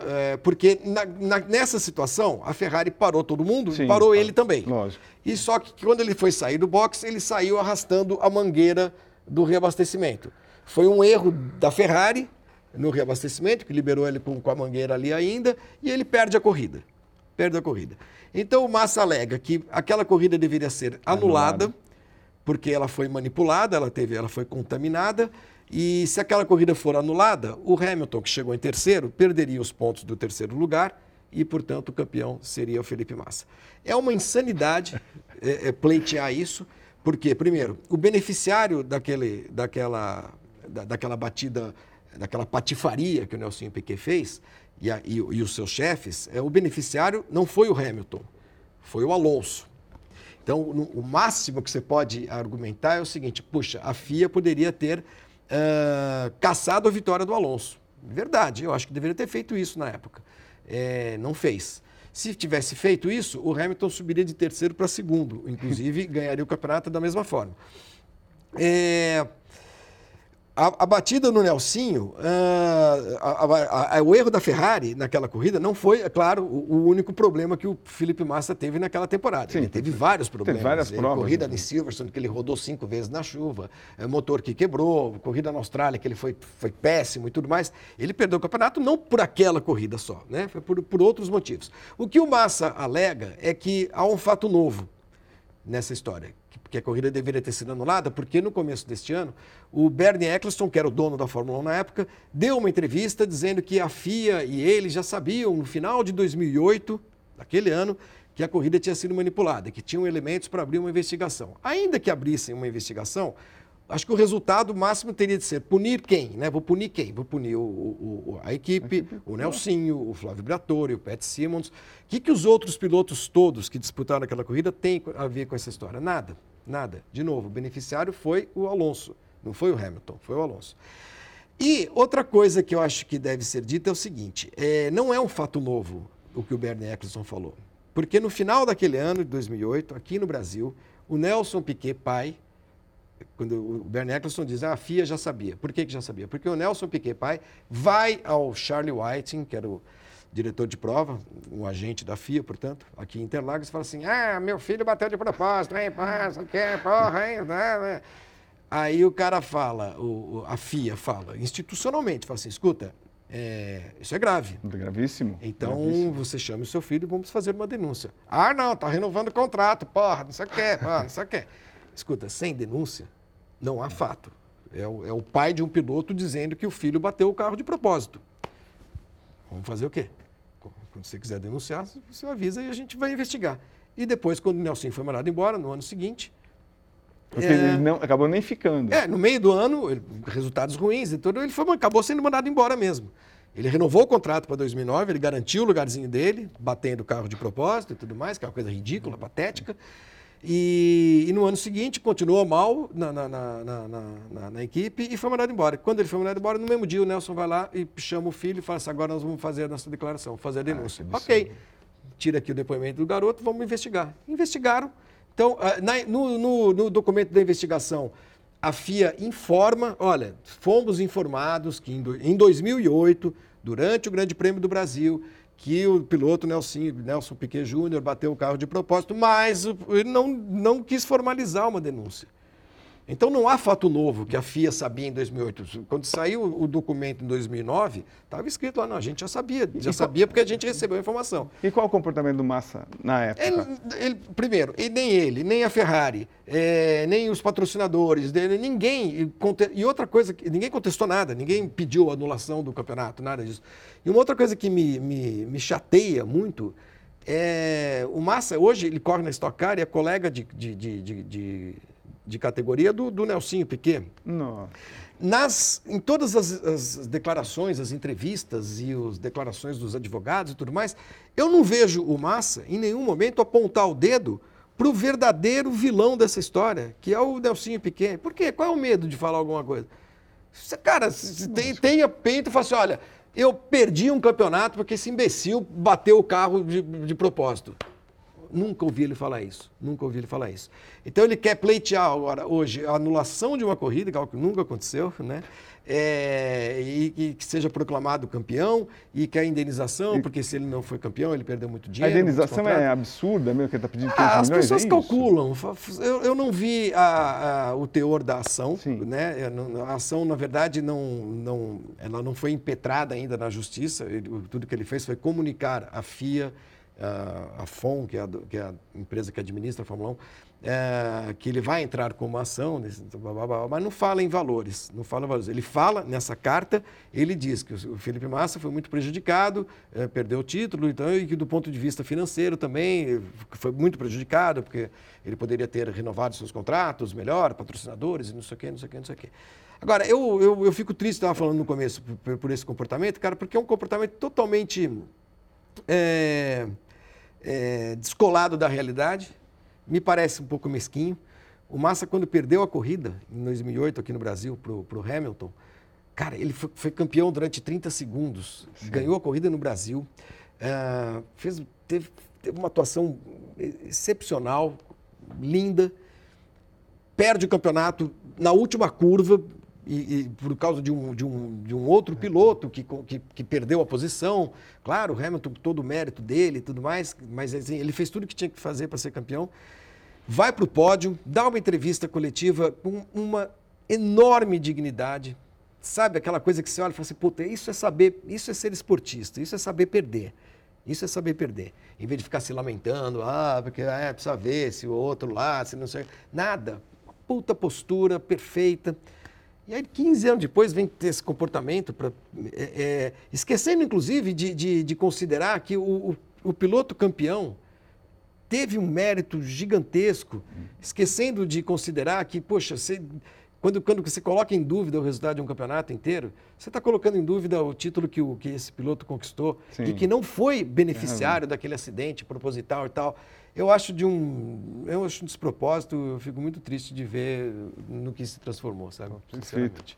É, porque na, na, nessa situação, a Ferrari parou todo mundo Sim, parou ele também. Lógico. E só que quando ele foi sair do box, ele saiu arrastando a mangueira do reabastecimento. Foi um erro da Ferrari no reabastecimento, que liberou ele com, com a mangueira ali ainda, e ele perde a corrida. Perde a corrida. Então o Massa alega que aquela corrida deveria ser anulada, anulada porque ela foi manipulada, ela, teve, ela foi contaminada. E se aquela corrida for anulada, o Hamilton, que chegou em terceiro, perderia os pontos do terceiro lugar e, portanto, o campeão seria o Felipe Massa. É uma insanidade é, é, pleitear isso, porque, primeiro, o beneficiário daquele, daquela, da, daquela batida, daquela patifaria que o Nelson Piquet fez e, a, e, e os seus chefes, é, o beneficiário não foi o Hamilton, foi o Alonso. Então, no, o máximo que você pode argumentar é o seguinte: puxa, a FIA poderia ter uh, caçado a vitória do Alonso. Verdade, eu acho que deveria ter feito isso na época. É, não fez. Se tivesse feito isso, o Hamilton subiria de terceiro para segundo, inclusive ganharia o campeonato da mesma forma. É, a, a, batida no Nelsinho, uh, a, a, o erro da Ferrari naquela corrida não foi, é claro, o, o, único problema que o Felipe Massa teve naquela temporada. Sim, ele teve vários problemas. Teve várias provas. Corrida né? em Silverstone, que ele rodou cinco vezes na chuva, é, motor que quebrou, corrida na Austrália, que ele foi, foi péssimo e tudo mais. Ele perdeu o campeonato não por aquela corrida só, né? foi por, por outros motivos. O que o Massa alega é que há um fato novo nessa história, que a corrida deveria ter sido anulada, porque no começo deste ano, o Bernie Eccleston, que era o dono da Fórmula 1 na época, deu uma entrevista dizendo que a FIA e ele já sabiam, no final de 2008, daquele ano, que a corrida tinha sido manipulada, que tinham elementos para abrir uma investigação. Ainda que abrissem uma investigação, acho que o resultado máximo teria de ser punir quem? Né? Vou punir quem? Vou punir o, o, a equipe, o Nelsinho, o Flávio Briatore, o Pat Simmons. O que, que os outros pilotos todos que disputaram aquela corrida têm a ver com essa história? Nada. Nada. De novo, o beneficiário foi o Alonso, não foi o Hamilton, foi o Alonso. E outra coisa que eu acho que deve ser dita é o seguinte: é, não é um fato novo o que o Bernie Eccleston falou. Porque no final daquele ano, de 2008, aqui no Brasil, o Nelson Piquet, pai, quando o Bernie Eccleston diz, ah, a FIA já sabia. Por que, que já sabia? Porque o Nelson Piquet, pai, vai ao Charlie Whiting, que era o diretor de prova, um agente da FIA, portanto, aqui em Interlagos, fala assim: ah, meu filho bateu de propósito, hein, passa, quer, porra, hein, né, né. Aí o cara fala, o, a FIA fala, institucionalmente, fala assim: escuta, é, isso é grave. É gravíssimo. Então gravíssimo. você chama o seu filho e vamos fazer uma denúncia. Ah, não, tá renovando o contrato, porra, não sei o que, porra, não sei o que. Escuta, sem denúncia, não há fato. É o, é o pai de um piloto dizendo que o filho bateu o carro de propósito. Vamos fazer o quê? Quando você quiser denunciar, você avisa e a gente vai investigar. E depois, quando o Nelson foi mandado embora, no ano seguinte. Porque é, ele não, acabou nem ficando. É, no meio do ano, ele, resultados ruins e tudo, ele foi, acabou sendo mandado embora mesmo. Ele renovou o contrato para 2009, ele garantiu o lugarzinho dele, batendo o carro de propósito e tudo mais, que é uma coisa ridícula, patética. E, e, no ano seguinte continuou mal na, na, na, na, equipe e foi mandado embora. Quando ele foi mandado embora, no mesmo dia o Nelson vai lá e chama o filho e fala assim, agora nós vamos fazer a nossa declaração, fazer a ah, denúncia. Ah, ok, tira aqui o depoimento do garoto, vamos investigar. Investigaram. Então, ah, no, no, no documento da investigação, a FIA informa, olha, fomos informados que em 2008 durante o Grande Prêmio do Brasil, que o piloto Nelson, Nelson Piquet Júnior bateu o carro de propósito, mas ele não, não quis formalizar uma denúncia. Então não há fato novo que a FIA sabia em 2008. Quando saiu o documento em 2009, estava escrito lá, não, a gente já sabia, já sabia porque a gente recebeu a informação. E qual o comportamento do Massa na época? Ele, ele, primeiro, nem ele, nem a Ferrari, é, nem os patrocinadores dele, ninguém. E outra coisa, ninguém contestou nada, ninguém pediu anulação do campeonato, nada disso. E uma outra coisa que me, me, me chateia muito é o Massa, hoje ele corre na Stock Car e é colega de, de, de, de de categoria do, do Nelsinho Piquet. Não. Nas, em todas as, as, declarações, as entrevistas e as declarações dos advogados e tudo mais, eu não vejo o Massa em nenhum momento apontar o dedo para o verdadeiro vilão dessa história, que é o Nelsinho Piquet. Por quê? Qual é o medo de falar alguma coisa? Cara, se tem, tenha peito e fala assim, olha, eu perdi um campeonato porque esse imbecil bateu o carro de, de propósito. Nunca ouvi ele falar isso. Nunca ouvi ele falar isso. Então ele quer pleitear agora, hoje, a anulação de uma corrida, que é algo que nunca aconteceu, né? É, e, e, que seja proclamado campeão e que a indenização, porque se ele não foi campeão, ele perdeu muito dinheiro. A indenização é absurda mesmo, que ele está pedindo 15 ah, As milhões, pessoas é calculam. Eu, eu, não vi a, a, o teor da ação. Sim. Né? A ação, na verdade, não, não, ela não foi impetrada ainda na justiça. Ele, tudo que ele fez foi comunicar à FIA a, FOM, que é a, que é a, empresa que administra a Fórmula 1, é, que ele vai entrar com uma ação, mas não fala em valores, não fala valores. Ele fala nessa carta, ele diz que o Felipe Massa foi muito prejudicado, é, perdeu o título, então, e que do ponto de vista financeiro também foi muito prejudicado, porque ele poderia ter renovado seus contratos melhor, patrocinadores, e não sei o quê, não sei o quê, não sei o quê. Agora, eu, eu, eu fico triste, estava falando no começo, por, por, esse comportamento, cara, porque é um comportamento totalmente... É, é, descolado da realidade, me parece um pouco mesquinho. O Massa, quando perdeu a corrida, em 2008, aqui no Brasil, para o Hamilton, cara, ele foi, foi, campeão durante 30 segundos, Sim. ganhou a corrida no Brasil, uh, fez, teve, teve uma atuação excepcional, linda, perde o campeonato na última curva, e, e, por causa de um, de um, de um outro piloto que, que, que, perdeu a posição. Claro, o Hamilton, todo o mérito dele e tudo mais, mas assim, ele fez tudo o que tinha que fazer para ser campeão. Vai para o pódio, dá uma entrevista coletiva com uma enorme dignidade. Sabe aquela coisa que você olha e fala assim, puta, isso é saber, isso é ser esportista, isso é saber perder. Isso é saber perder. Em vez de ficar se lamentando, ah, porque é, precisa ver se o outro lá, se não sei. Nada. Puta postura perfeita. E aí, 15 anos depois, vem ter esse comportamento, pra, é, é, esquecendo, inclusive, de, de, de considerar que o, o, o, piloto campeão teve um mérito gigantesco, esquecendo de considerar que, poxa, você, quando, quando você coloca em dúvida o resultado de um campeonato inteiro, você está colocando em dúvida o título que, o, que esse piloto conquistou Sim. e que não foi beneficiário é. daquele acidente proposital e tal eu acho de um, eu acho um despropósito, eu fico muito triste de ver no que se transformou, sabe? Perfeito.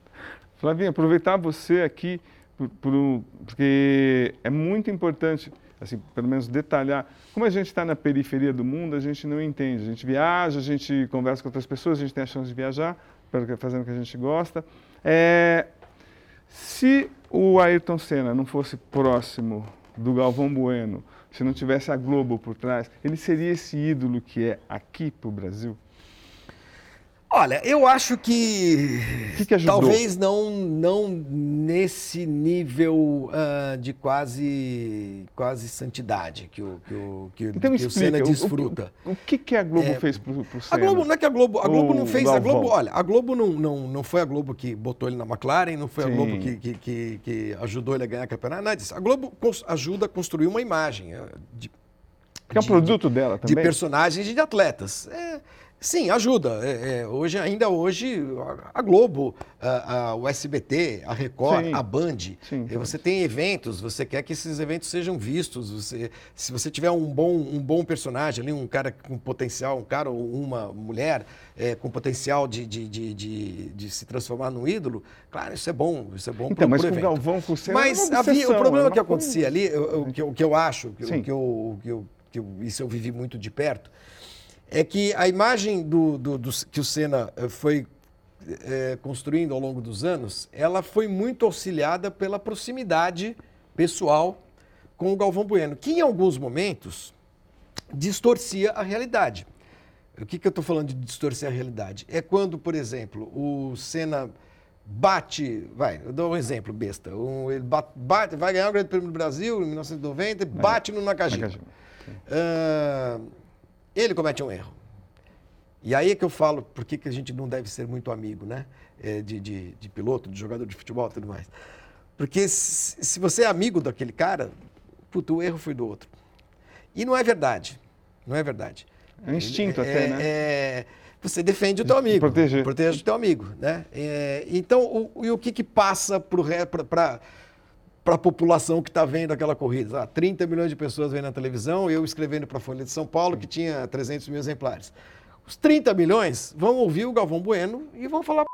Flavinha, aproveitar você aqui, por, por, porque é muito importante, assim, pelo menos detalhar. Como a gente está na periferia do mundo, a gente não entende. A gente viaja, a gente conversa com outras pessoas, a gente tem a chance de viajar, fazendo o que a gente gosta. É, se o Ayrton Senna não fosse próximo do Galvão Bueno, se não tivesse a Globo por trás, ele seria esse ídolo que é aqui para o Brasil? Olha, eu acho que, que, que talvez não, não nesse nível uh, de quase, quase santidade que o, que o, que, então, que o Senna desfruta. O, o, o que, que a Globo é, fez para o Senna? A Globo, não é que a Globo, a Globo não fez, a Globo, olha, a Globo não, não, não foi a Globo que botou ele na McLaren, não foi Sim. a Globo que, que, que, que, ajudou ele a ganhar campeonato, nada disso. A Globo ajuda a construir uma imagem eh, de, que é um produto dela também. De personagens e de atletas. É, Sim, ajuda. É, é, hoje, ainda hoje, a Globo, a, a, o SBT, a Record, sim. a Band, sim, você tem eventos, você quer que esses eventos sejam vistos. Você, se você tiver um bom, um bom personagem ali, um cara com potencial, um cara ou uma mulher é, com potencial de, de, de, de, de se transformar num ídolo, claro, isso é bom, isso é bom então, pro, mas pro com o Galvão, com o Senna, Mas havia, o problema que acontecia ali, o, que, eu, que eu acho, que, eu, que, eu, que eu, isso eu vivi muito de perto, é que a imagem do, do, do que o Senna eh, foi é, construindo ao longo dos anos, ela foi muito auxiliada pela proximidade pessoal com o Galvão Bueno, que em alguns momentos distorcia a realidade. O que, que eu estou falando de distorcer a realidade? É quando, por exemplo, o Senna bate, vai, eu dou um exemplo besta, um, ele bate, bate, vai ganhar o Grande Prêmio do Brasil em 1990 e bate no Nakajima. Nakajima. Uh, ele comete um erro. E aí é que eu falo por que, que a gente não deve ser muito amigo, né? É, de, de, de, piloto, de jogador de futebol e tudo mais. Porque se, se, você é amigo daquele cara, puto, o erro foi do outro. E não é verdade. Não é verdade. É um instinto é, até, né? É, você defende o teu amigo. Proteger. Protege o teu amigo, né? É, então, o, e o que, que passa para a população que está vendo aquela corrida? Ah, 30 milhões de pessoas vendo na televisão, eu escrevendo para a Folha de São Paulo, que tinha 300 mil exemplares. Os 30 milhões vão ouvir o Galvão Bueno e vão falar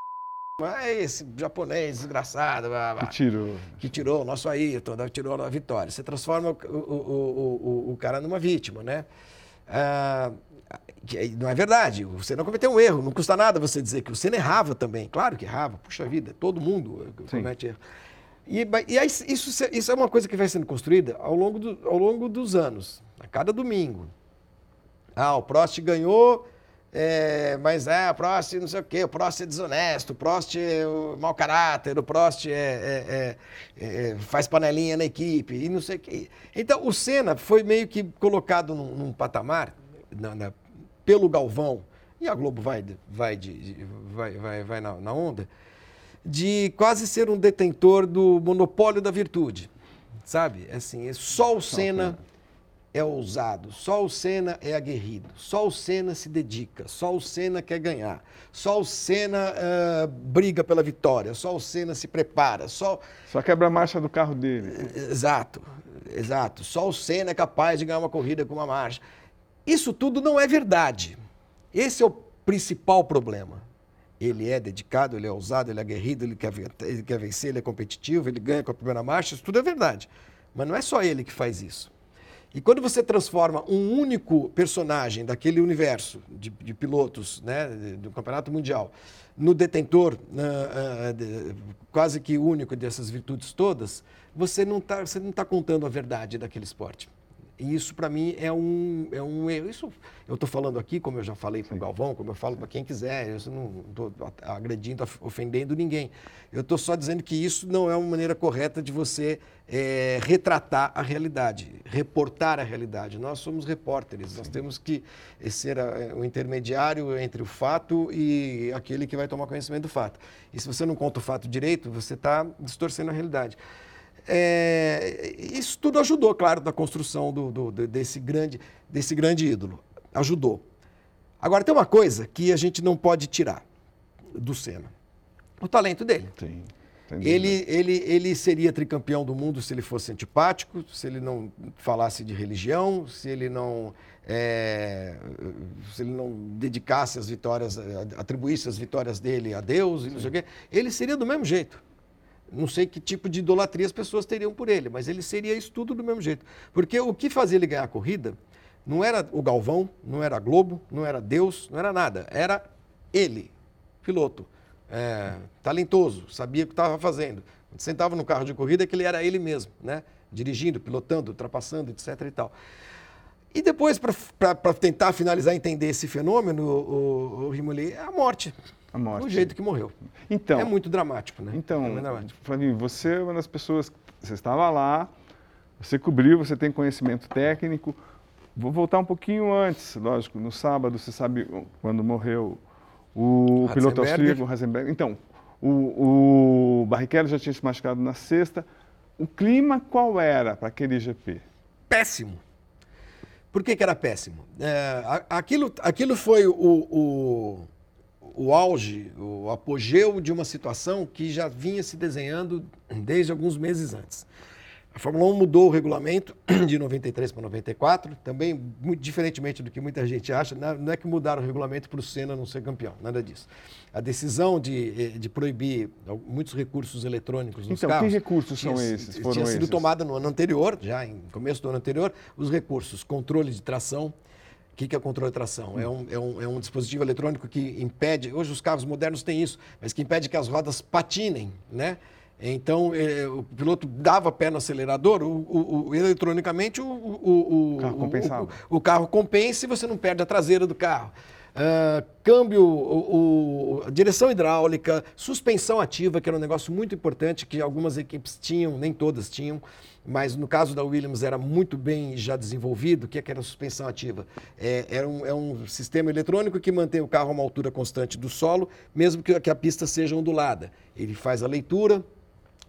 ah, esse japonês desgraçado. Blá, blá, que tirou. Que tirou o nosso Ayrton, tirou a vitória. Você transforma o, o, o, o cara numa vítima, né? Ah, não é verdade, você não cometeu um erro, não custa nada você dizer que você errava também. Claro que errava, puxa vida, todo mundo comete erro. E, e aí, isso, isso é uma coisa que vai sendo construída ao longo, do, ao longo dos anos, a cada domingo. Ah, o Prost ganhou, é, mas é, o Prost não sei o quê, o Prost é desonesto, o Prost é o mau caráter, o Prost é, é, é, é, faz panelinha na equipe e não sei o quê. Então, o Senna foi meio que colocado num, num patamar, na, na, pelo Galvão, e a Globo vai, vai, de, vai, vai, vai na, na onda, de quase ser um detentor do monopólio da virtude. Sabe? Assim, é só o Senna é ousado, só o Senna é aguerrido, só o Senna se dedica, só o Senna quer ganhar, só o Senna uh, briga pela vitória, só o Senna se prepara, só... Só quebra a marcha do carro dele. Exato, exato. Só o Senna é capaz de ganhar uma corrida com uma marcha. Isso tudo não é verdade. Esse é o principal problema. Ele é dedicado, ele é ousado, ele é aguerrido, ele quer, ele quer vencer, ele é competitivo, ele ganha com a primeira marcha, isso tudo é verdade. Mas não é só ele que faz isso. E quando você transforma um único personagem daquele universo de, de pilotos né, do Campeonato Mundial no detentor uh, uh, quase que único dessas virtudes todas, você não está tá contando a verdade daquele esporte. E isso, para mim, é um, é um erro. Isso eu estou falando aqui, como eu já falei para o Galvão, como eu falo para quem quiser. Eu não estou agredindo, ofendendo ninguém. Eu estou só dizendo que isso não é uma maneira correta de você é, retratar a realidade, reportar a realidade. Nós somos repórteres, Sim. nós temos que ser a, o intermediário entre o fato e aquele que vai tomar conhecimento do fato. E se você não conta o fato direito, você está distorcendo a realidade. É, isso tudo ajudou, claro, na construção do, do, desse, grande, desse grande ídolo. Ajudou. Agora, tem uma coisa que a gente não pode tirar do Senna. O talento dele. Sim. Ele, ele, ele seria tricampeão do mundo se ele fosse antipático, se ele não falasse de religião, se ele não, é, se ele não dedicasse as vitórias, atribuísse as vitórias dele a Deus e não sei o quê. Ele seria do mesmo jeito. Não sei que tipo de idolatria as pessoas teriam por ele, mas ele seria isso tudo do mesmo jeito. Porque o que fazia ele ganhar a corrida não era o Galvão, não era a Globo, não era Deus, não era nada. Era ele, piloto, é, talentoso, sabia o que estava fazendo. Sentava no carro de corrida, que ele era ele mesmo, né? dirigindo, pilotando, ultrapassando, etc. e tal. E depois, para tentar finalizar, entender esse fenômeno, o, o, o é a morte. A morte. O jeito que morreu. Então, é muito dramático, né? Então, é dramático. Flavinho, você é uma das pessoas, você estava lá, você cobriu, você tem conhecimento técnico. Vou voltar um pouquinho antes, lógico, no sábado, você sabe quando morreu o piloto austríaco, Hasenberg. Então, o, o Barrichello já tinha se machucado na sexta. O clima qual era para aquele GP? Péssimo. Por que, que era péssimo? É, aquilo, aquilo foi o, o o auge, o apogeu de uma situação que já vinha se desenhando desde alguns meses antes. A Fórmula 1 mudou o regulamento de 93 para 94, também, muito diferentemente do que muita gente acha, não é que mudaram o regulamento para o Senna não ser campeão, nada disso. A decisão de, eh, de proibir muitos recursos eletrônicos nos então, carros... Então, que recursos tinha, são esses? Foram tinha sido esses? tomada no ano anterior, já em começo do ano anterior, os recursos controle de tração, o que, que é controle de tração? É um, é, um, é um dispositivo eletrônico que impede, hoje os carros modernos têm isso, mas que impede que as rodas patinem, né? Então, é, o piloto dava pé no acelerador, o, o, o eletronicamente o, o, carro o, carro compensa e você não perde a traseira do carro. Uh, câmbio, o, o, direção hidráulica, suspensão ativa, que era um negócio muito importante que algumas equipes tinham, nem todas tinham, mas no caso da Williams era muito bem já desenvolvido. O que, é que era a suspensão ativa? É, era um, é um sistema eletrônico que mantém o carro a uma altura constante do solo, mesmo que, que a pista seja ondulada. Ele faz a leitura,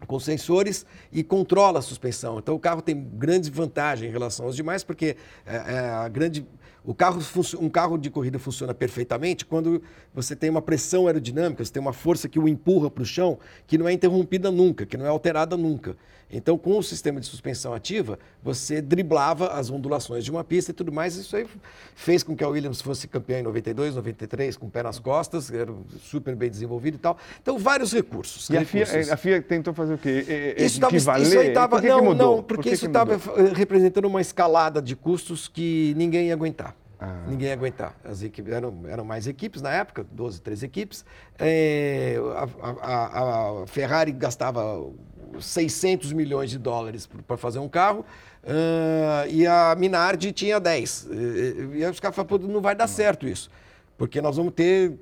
com sensores e controla a suspensão. Então o carro tem grande vantagem em relação aos demais, porque é, é, a grande o carro, um carro de corrida funciona perfeitamente quando você tem uma pressão aerodinâmica, você tem uma força que o empurra para o chão, que não é interrompida nunca, que não é alterada nunca. Então, com o sistema de suspensão ativa, você driblava as ondulações de uma pista e tudo mais. Isso aí fez com que a Williams fosse campeã em 92, 93, com o pé nas costas, era super bem desenvolvido e tal. Então, vários recursos. E recursos. A, FIA, a FIA tentou fazer o quê? isso, tava, isso aí estava. Não, que não, porque Por isso estava representando uma escalada de custos que ninguém ia aguentar. Ah. Ninguém ia aguentar. As equipes, eram, eram mais equipes na época, 12, 13 equipes. É, a, a, a, Ferrari gastava 600 milhões de dólares para fazer um carro uh, e a Minardi tinha 10. E, e os caras falaram, não vai dar certo isso, porque nós vamos ter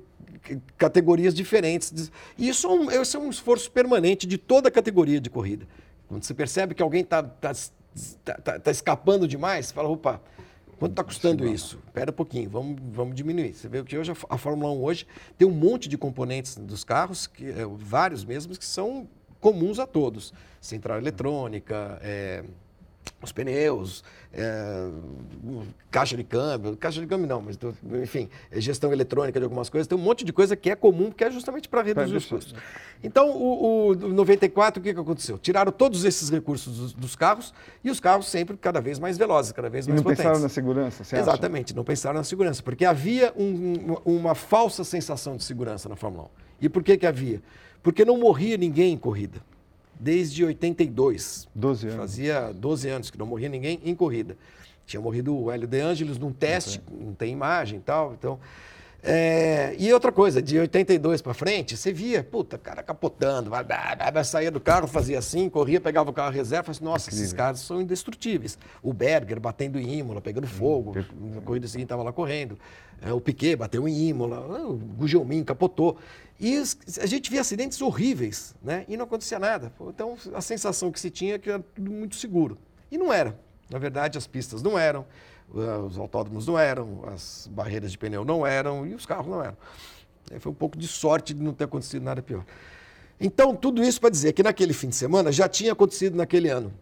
categorias diferentes. E isso é, um, é um esforço permanente de toda a categoria de corrida. Quando você percebe que alguém está tá, tá, tá, tá escapando demais, você fala, opa, Quanto está custando isso? Espera um pouquinho, vamos, vamos diminuir. Você vê que hoje a, Fórmula 1 hoje tem um monte de componentes dos carros, que, é, vários mesmos, que são comuns a todos. Central eletrônica, é, os pneus, é, caixa de câmbio, caixa de câmbio não, mas enfim, é gestão eletrônica de algumas coisas, tem um monte de coisa que é comum, que é justamente para reduzir os custos. Então, o, o 94, o que, que aconteceu? Tiraram todos esses recursos dos, dos, carros e os carros sempre cada vez mais velozes, cada vez mais e não potentes. pensaram na segurança, você Exatamente, acha? não pensaram na segurança, porque havia um, uma falsa sensação de segurança na Fórmula 1. E por que que havia? Porque não morria ninguém em corrida desde 82. 12 anos. Fazia 12 anos que não morria ninguém em corrida. Tinha morrido o Hélio De Angelis num teste, não tem imagem e tal. Então, é, e outra coisa, de 82 para frente, você via, puta, cara capotando, vai, vai, vai, saía do carro, fazia assim, corria, pegava o carro reserva, assim, nossa, Incrível. esses caras são indestrutíveis. O Berger batendo em Imola, pegando fogo, na corrida seguinte estava lá correndo. É, o Piquet bateu em Imola, o Gugelmin capotou. E a gente via acidentes horríveis, né? E não acontecia nada. Então a sensação que se tinha é que era tudo muito seguro. E não era. Na verdade, as pistas não eram, os autódromos não eram, as barreiras de pneu não eram e os carros não eram. Foi um pouco de sorte de não ter acontecido nada pior. Então, tudo isso para dizer que naquele fim de semana já tinha acontecido naquele ano.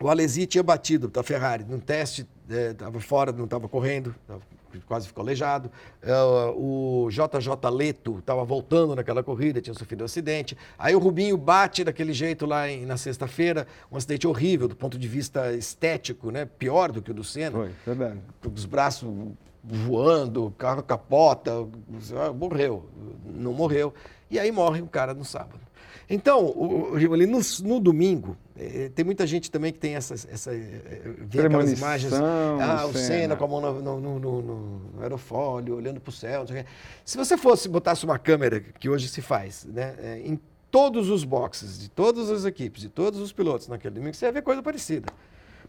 O Alesi tinha batido da Ferrari num teste, estava é, fora, não estava correndo, quase ficou aleijado. Uh, o JJ Leto estava voltando naquela corrida, tinha sofrido um acidente. Aí o Rubinho bate daquele jeito lá em, na sexta-feira, um acidente horrível do ponto de vista estético, né? pior do que o do Senna. Foi, verdade. Os braços voando, o carro capota, morreu. Não morreu. E aí morre o cara no sábado. Então, o, ali no, no domingo, é, tem muita gente também que tem essa, essa eh, vê aquelas imagens, ah, o Senna com a mão no, no, no, no aerofólio, olhando para o céu. Se você fosse botasse uma câmera que hoje se faz, né, é, em todos os boxes de todas as equipes, de todos os pilotos naquele domingo, você ia ver coisa parecida.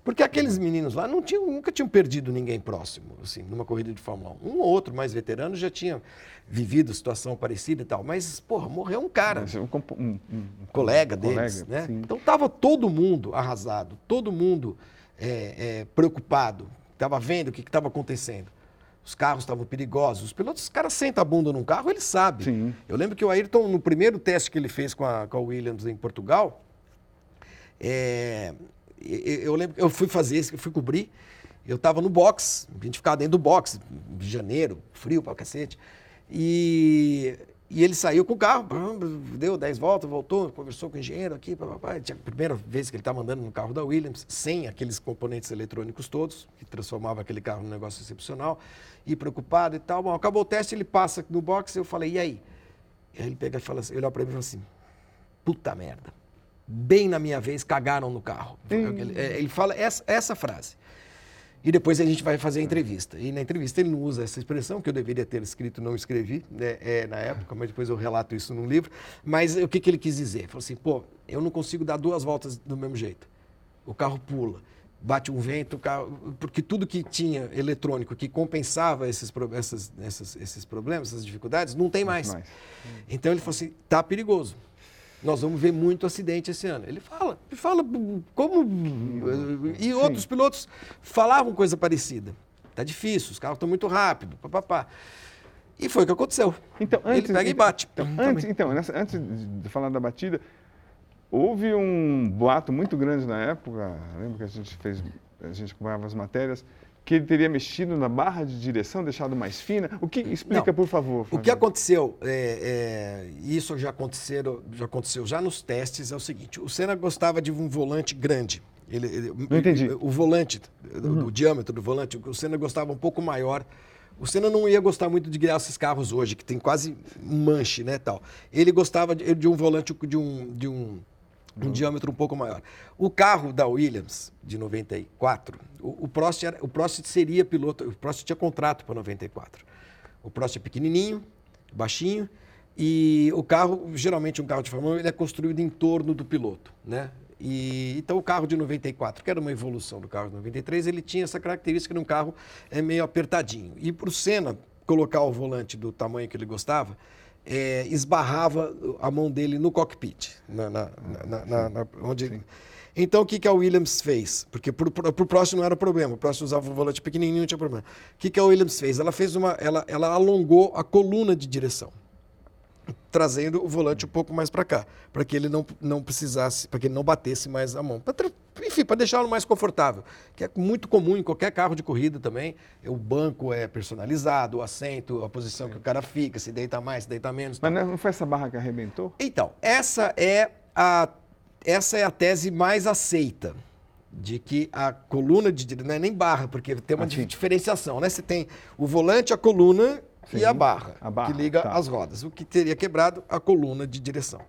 Porque aqueles meninos lá não tinham, nunca tinham perdido ninguém próximo, assim, numa corrida de Fórmula 1. Um ou outro mais veterano já tinha vivido situação parecida e tal, mas, porra, morreu um cara. Um, um, um, colega deles, colega, né? Sim. Então tava todo mundo arrasado, todo mundo é, é, preocupado, estava vendo o que estava acontecendo. Os carros estavam perigosos. Os pilotos, os caras sentam a bunda num carro, ele sabe. Sim. Eu lembro que o Ayrton, no primeiro teste que ele fez com a, com a Williams em Portugal, é, eu lembro eu fui fazer isso, eu fui cobrir. Eu estava no box, a gente ficava dentro do box, de janeiro, frio pra cacete. E, e ele saiu com o carro, deu 10 voltas, voltou, conversou com o engenheiro aqui. Tinha a primeira vez que ele estava andando no carro da Williams, sem aqueles componentes eletrônicos todos, que transformava aquele carro num negócio excepcional, e preocupado e tal. Bom, acabou o teste, ele passa no box, eu falei, e aí? Aí ele pega e fala assim, ele olha para mim e fala assim, puta merda bem na minha vez, cagaram no carro. Ele, é, ele, fala essa, essa frase. E depois a gente vai fazer a entrevista. E na entrevista ele não usa essa expressão, que eu deveria ter escrito, não escrevi né, é, na época, mas depois eu relato isso num livro. Mas o que, que ele quis dizer? Ele falou assim, pô, eu não consigo dar duas voltas do mesmo jeito. O carro pula, bate um vento, o carro... Porque tudo que tinha eletrônico que compensava esses, essas, essas, esses problemas, essas dificuldades, não tem mais. mais. Então ele falou assim, tá perigoso nós vamos ver muito acidente esse ano. Ele fala, fala como. E outros Sim. pilotos falavam coisa parecida. Tá difícil, os carros estão muito rápidos, papapá. E foi o que aconteceu. Então, antes, Ele pega e bate. Então, antes, então nessa, antes de falar da batida, houve um boato muito grande na época, lembro que a gente fez, a gente acompanhava as matérias, que ele teria mexido na barra de direção, deixado mais fina. O que explica, Não, por favor? O que aconteceu, é, é, isso já aconteceu, já aconteceu já nos testes, é o seguinte: o Senna gostava de um volante grande. Ele, ele, Não entendi. O, o volante, uhum. o, diâmetro do volante, o Senna gostava um pouco maior. O Senna não ia gostar muito de guiar esses carros hoje, que tem quase um manche, né, tal. Ele gostava de, de um volante de um, de um um diâmetro um pouco maior. O carro da Williams, de 94, o, o, Prost, era, o Prost seria piloto, o Prost tinha contrato para 94. O Prost é pequenininho, baixinho, e o carro, geralmente um carro de Fórmula 1, ele é construído em torno do piloto, né? E, então o carro de 94, que era uma evolução do carro de 93, ele tinha essa característica de um carro é, meio apertadinho. E para o Senna colocar o volante do tamanho que ele gostava, é, esbarrava a mão dele no cockpit, na, na, na, onde... Então, o que, que a Williams fez? Porque para o próximo não era problema, o próximo usava um volante pequenininho, não tinha problema. O que, que a Williams fez? Ela fez uma, ela, ela alongou a coluna de direção trazendo o volante um pouco mais para cá, para que ele não, não precisasse, para que ele não batesse mais a mão. Pra, enfim, para deixá-lo mais confortável, que é muito comum em qualquer carro de corrida também. O banco é personalizado, o assento, a posição Sim. que o cara fica, se deita mais, se deita menos. Mas não foi essa barra que arrebentou? Então, essa é a, essa é a tese mais aceita de que a coluna de não é nem barra, porque tem uma ah, diferenciação, né? Você tem o volante, a coluna Sim, e a barra, a barra, que liga tá. as rodas. O que teria quebrado a coluna de direção.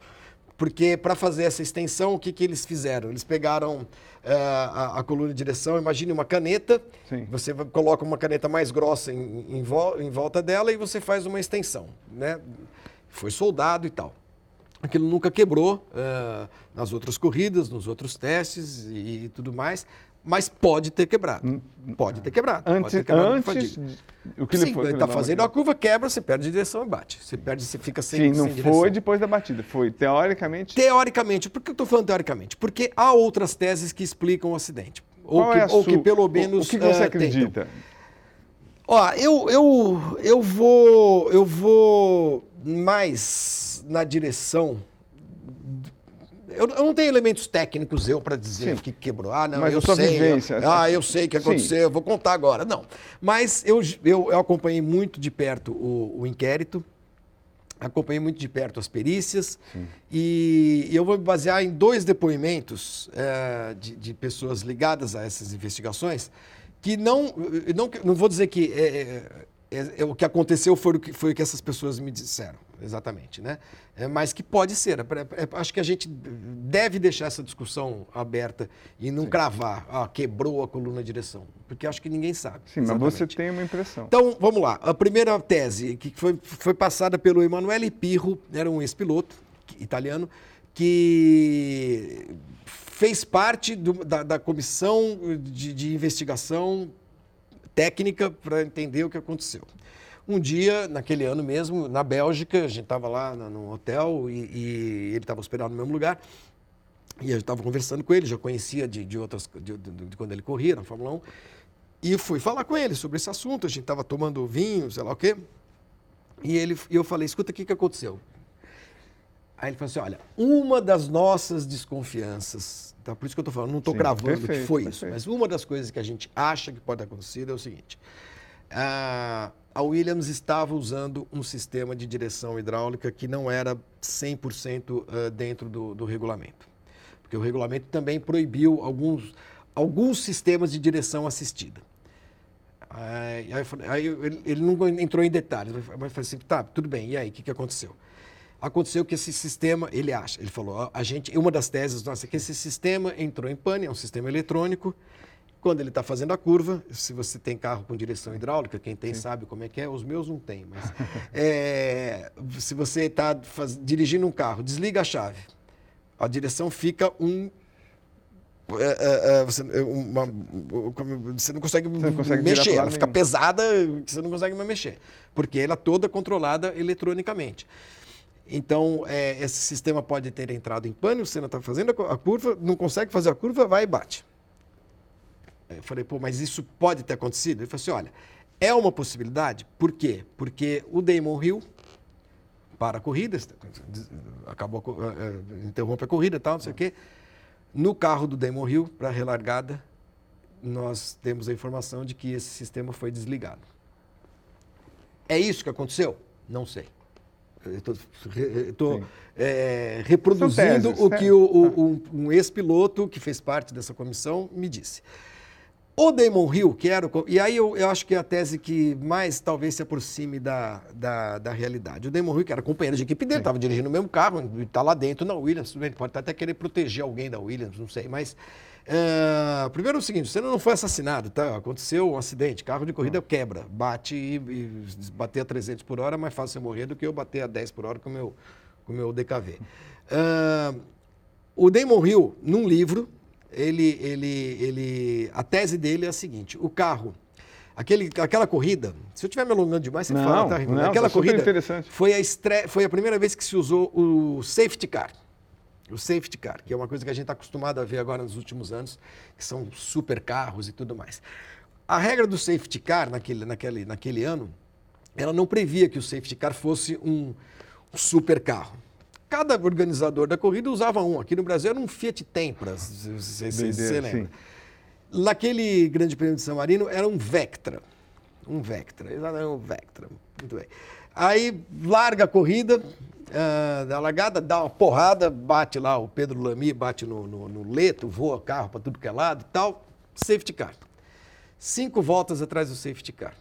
Porque para fazer essa extensão, o que, que eles fizeram? Eles pegaram uh, a, a, coluna de direção, imagine uma caneta, Sim. você coloca uma caneta mais grossa em, em, vo, em, volta dela e você faz uma extensão. Né? Foi soldado e tal. Aquilo nunca quebrou uh, nas outras corridas, nos outros testes e, e tudo mais mas pode ter quebrado. Hum, pode ter quebrado. Antes, ter quebrado antes o que Sim, ele está fazendo a curva, quebra, você perde direção e bate. Você perde, você fica sem Sim, não sem foi direção. depois da batida, foi teoricamente... Teoricamente. Por que eu estou falando teoricamente? Porque há outras teses que explicam o acidente. Ou, que, é ou que, pelo menos... O, que você uh, acredita? Tentam. Ó, eu, eu, eu, vou, eu vou mais na direção eu, eu, não tenho elementos técnicos eu para dizer o que quebrou. Ah, não, Mas eu sei. Vivência, eu, ah, eu sei o que aconteceu, eu vou contar agora. Não. Mas eu, eu, eu acompanhei muito de perto o, o inquérito, acompanhei muito de perto as perícias e, e, eu vou me basear em dois depoimentos é, de, de, pessoas ligadas a essas investigações que não, não, não vou dizer que é, é, o que aconteceu foi o que, foi o que essas pessoas me disseram exatamente, né? É, mas que pode ser. É, é, acho que a gente deve deixar essa discussão aberta e não Sim. cravar, ah, quebrou a coluna de direção, porque acho que ninguém sabe. Sim, exatamente. mas você tem uma impressão. Então, vamos lá. A primeira tese, que foi, foi passada pelo Emanuele Pirro, era um ex-piloto italiano, que fez parte do, da, da, comissão de, de investigação técnica para entender o que aconteceu. Um dia, naquele ano mesmo, na Bélgica, a gente estava lá no hotel e, e ele estava hospedado no mesmo lugar. E eu estava conversando com ele, já conhecia de, de outras, de, de, de, quando ele corria na Fórmula 1. E fui falar com ele sobre esse assunto. A gente estava tomando vinho, sei lá o quê. E ele, e eu falei: escuta, o que, que aconteceu? Aí ele falou assim: olha, uma das nossas desconfianças, tá? por isso que eu estou falando, não estou gravando perfeito, que foi perfeito. isso, mas uma das coisas que a gente acha que pode acontecer é o seguinte: a, a Williams estava usando um sistema de direção hidráulica que não era 100% ah, dentro do, do regulamento. Porque o regulamento também proibiu alguns, alguns sistemas de direção assistida. Aí, aí, ele, não entrou em detalhes, mas falou assim, tá, tudo bem, e aí, o que, que aconteceu? Aconteceu que esse sistema, ele acha, ele falou, a gente, uma das teses nossa é que esse sistema entrou em pane, é um sistema eletrônico, quando ele está fazendo a curva, se você tem carro com direção hidráulica, quem tem Sim. sabe como é que é, os meus não tem, mas é, se você está dirigindo um carro, desliga a chave, a direção fica um é, é, é você, uma, você, não consegue, você não consegue mexer, ela fica pesada, você não consegue mais mexer, porque ela é toda controlada eletronicamente. Então, é, esse sistema pode ter entrado em pânico, você não está fazendo a curva, não consegue fazer a curva, vai e bate. Eu falei, pô, mas isso pode ter acontecido? Ele falou assim, olha, é uma possibilidade. Por quê? Porque o Damon Hill para a corrida, acabou, a, interrompe a corrida e tal, não sei o quê. No carro do Damon Hill, para a relargada, nós temos a informação de que esse sistema foi desligado. É isso que aconteceu? Não sei. Estou é, reproduzindo o que o, o, um, um ex-piloto que fez parte dessa comissão me disse. O Damon Hill, que era o, E aí eu, eu, acho que é a tese que mais talvez se aproxime da, da, da realidade. O Damon Hill, que era companheiro de equipe dele, estava dirigindo o mesmo carro, está lá dentro na Williams, tudo bem, pode até querer proteger alguém da Williams, não sei, mas. Uh, primeiro é o seguinte, você não foi assassinado, tá? Aconteceu um acidente, carro de corrida quebra, bate e, e bater a 300 por hora é mais fácil você morrer do que eu bater a 10 por hora com o meu, com o meu DKV. Uh, ah, o Damon Hill, num livro, ele, ele, ele, a tese dele é a seguinte: o carro, aquele, aquela corrida, se eu estiver me alongando demais, você não, fala, tá, não, Aquela tá corrida foi a, estre... foi a primeira vez que se usou o safety car. O safety car, que é uma coisa que a gente está acostumado a ver agora nos últimos anos, que são super carros e tudo mais. A regra do safety car naquele, naquele, naquele ano, ela não previa que o safety car fosse um super carro. Cada organizador da corrida usava um. Aqui no Brasil era um Fiat Tempra, se você lembra. Naquele Grande Prêmio de São Marino era um Vectra. Um Vectra, exatamente um Vectra. Muito bem. Aí larga a corrida, uh, da largada, dá uma porrada, bate lá, o Pedro Lamy bate no, no, no leto, voa carro para tudo que é lado e tal. Safety car. Cinco voltas atrás do safety car.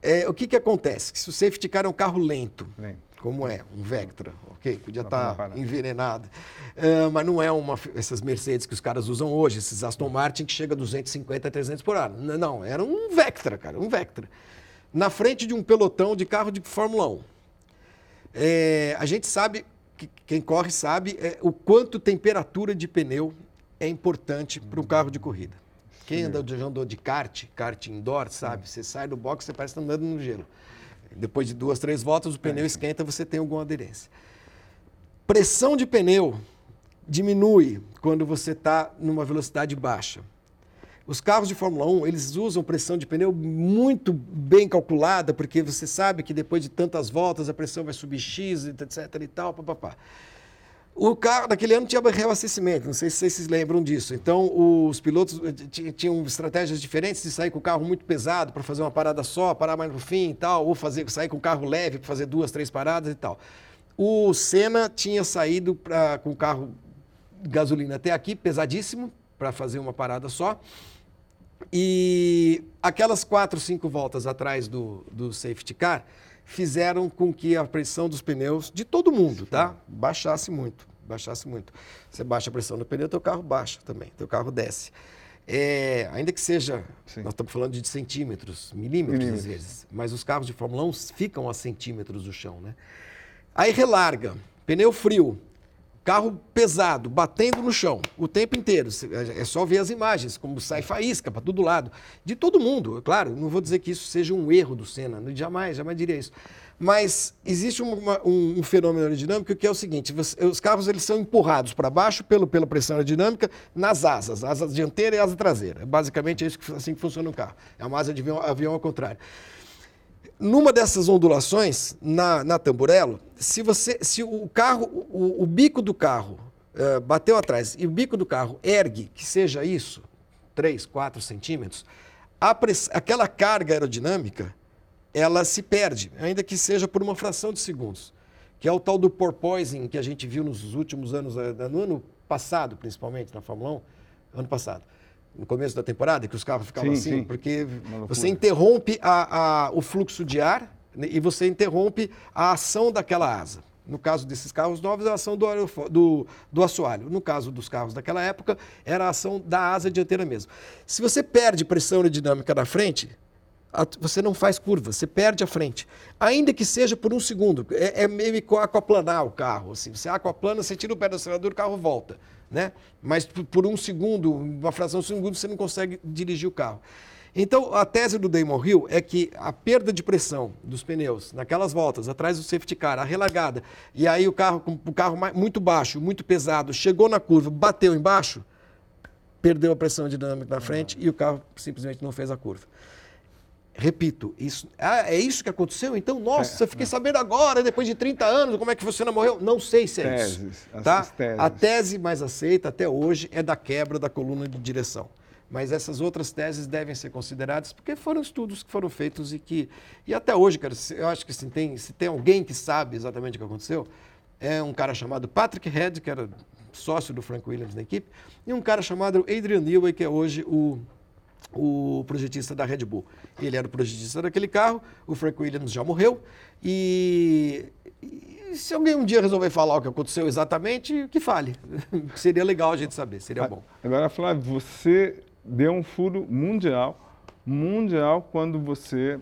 É, o que, que acontece? Se o safety car é um carro lento, lento como é, um Vectra, ok? Podia estar tá envenenado. Uh, mas não é uma essas Mercedes que os caras usam hoje, esses Aston Martin que chega a 250 a 300 por hora. Não, era um Vectra, cara, um Vectra. Na frente de um pelotão de carro de Fórmula 1. É, a gente sabe, que, quem corre sabe, é, o quanto temperatura de pneu é importante para um carro de corrida. Quem anda, já andou de kart, kart indoor, sabe? Você sai do box, você parece que está andando no gelo. Depois de duas, três voltas, o pneu é. esquenta, você tem alguma aderência. Pressão de pneu diminui quando você está numa velocidade baixa. Os carros de Fórmula 1, eles usam pressão de pneu muito bem calculada, porque você sabe que depois de tantas voltas a pressão vai subir X, etc e tal, papapá. O carro daquele ano tinha reabastecimento, não sei se vocês lembram disso. Então, os pilotos eh, tinham estratégias diferentes de sair com o carro muito pesado para fazer uma parada só, parar mais no fim e tal, ou fazer, sair com o carro leve para fazer duas, três paradas e tal. O Senna tinha saído pra, com o carro gasolina até aqui, pesadíssimo, para fazer uma parada só. E aquelas quatro, cinco voltas atrás do, do safety car, fizeram com que a pressão dos pneus de todo mundo, tá? Baixasse muito, baixasse muito. Você baixa a pressão no pneu, teu carro baixa também, teu carro desce. É, ainda que seja, Sim. nós estamos falando de centímetros, milímetros, milímetros às vezes, mas os carros de Fórmula 1 ficam a centímetros do chão, né? Aí relarga, pneu frio, carro pesado, batendo no chão o tempo inteiro. É só ver as imagens, como sai faísca para todo lado. De todo mundo, claro, não vou dizer que isso seja um erro do Senna, jamais, jamais diria isso. Mas existe uma, um, um, fenômeno aerodinâmico que é o seguinte: você, os carros eles são empurrados para baixo pelo, pela pressão aerodinâmica nas asas, asa dianteira e asa traseira. Basicamente é isso que, assim que funciona um carro. É uma asa de avião, avião ao contrário. Numa dessas ondulações, na, na tamburelo, se, você, se o carro, o, o bico do carro uh, bateu atrás e o bico do carro ergue, que seja isso, 3, 4 centímetros, press, aquela carga aerodinâmica, ela se perde, ainda que seja por uma fração de segundos, que é o tal do porpoising que a gente viu nos últimos anos, eh, no ano passado, principalmente, na Fórmula 1, ano passado no começo da temporada, que os carros ficavam sim, assim, sim. porque você interrompe a, a, o fluxo de ar né, e você interrompe a ação daquela asa. No caso desses carros novos, a ação do, do, do assoalho. No caso dos carros daquela época, era a ação da asa dianteira mesmo. Se você perde pressão aerodinâmica na frente, você não faz curva, você perde a frente. Ainda que seja por um segundo. É, é meio aquaplanar o carro. Assim. Você aquaplana, você tira o pé do acelerador, o carro volta. Né? Mas por um segundo, uma fração de segundo, você não consegue dirigir o carro. Então, a tese do Damon Hill é que a perda de pressão dos pneus naquelas voltas, atrás do safety car, a relagada, e aí o carro o carro muito baixo, muito pesado, chegou na curva, bateu embaixo, perdeu a pressão dinâmica na frente e o carro simplesmente não fez a curva. Repito, isso, ah, é isso que aconteceu? Então, nossa, é, fiquei sabendo agora, depois de 30 anos, como é que você não morreu? Não sei se é teses, isso. Tá? A tese mais aceita até hoje é da quebra da coluna de direção. Mas essas outras teses devem ser consideradas porque foram estudos que foram feitos e que. E até hoje, cara, eu acho que se tem, se tem alguém que sabe exatamente o que aconteceu, é um cara chamado Patrick Head, que era sócio do Frank Williams na equipe, e um cara chamado Adrian Newey, que é hoje o, o projetista da Red Bull. Ele era o projetista daquele carro, o Frank Williams já morreu, e, e se alguém um dia resolver falar o que aconteceu exatamente, que fale. seria legal a gente saber, seria bom. Agora, Flávio, você deu um furo mundial, mundial, quando você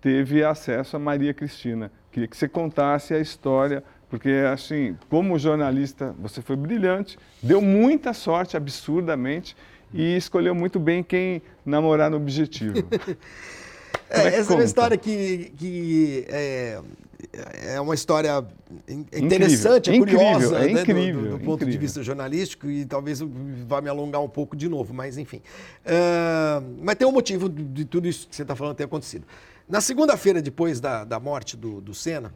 teve acesso a Maria Cristina. Queria que você contasse a história, porque, assim, como jornalista, você foi brilhante, deu muita sorte, absurdamente, e escolheu muito bem quem namorar no objetivo. é, é essa é uma história que, que é, é uma história interessante, incrível, é curiosa, é incrível, né, do, do, do ponto de vista jornalístico e talvez vá me alongar um pouco de novo, mas enfim. Uh, mas tem um motivo de, de, tudo isso que você está falando ter acontecido. Na segunda-feira, depois da, da morte do, do Senna,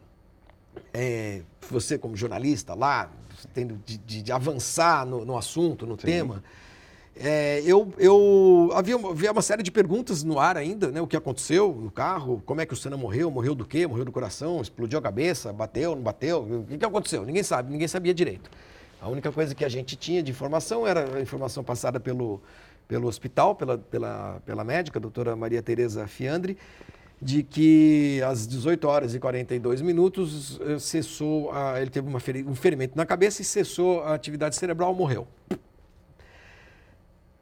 é, você como jornalista lá, tendo de, de, de avançar no, no, assunto, no Sim. tema, é, eu, eu havia, havia, uma série de perguntas no ar ainda, né? O que aconteceu no carro, como é que o Senna morreu, morreu do quê? Morreu do coração, explodiu a cabeça, bateu, não bateu? O que, que aconteceu? Ninguém sabe, ninguém sabia direito. A única coisa que a gente tinha de informação era a informação passada pelo, pelo hospital, pela, pela, pela médica, a doutora Maria Tereza Fiandre, de que às 18 horas e 42 minutos eh, cessou, a, ele teve uma, um ferimento na cabeça e cessou a atividade cerebral, morreu.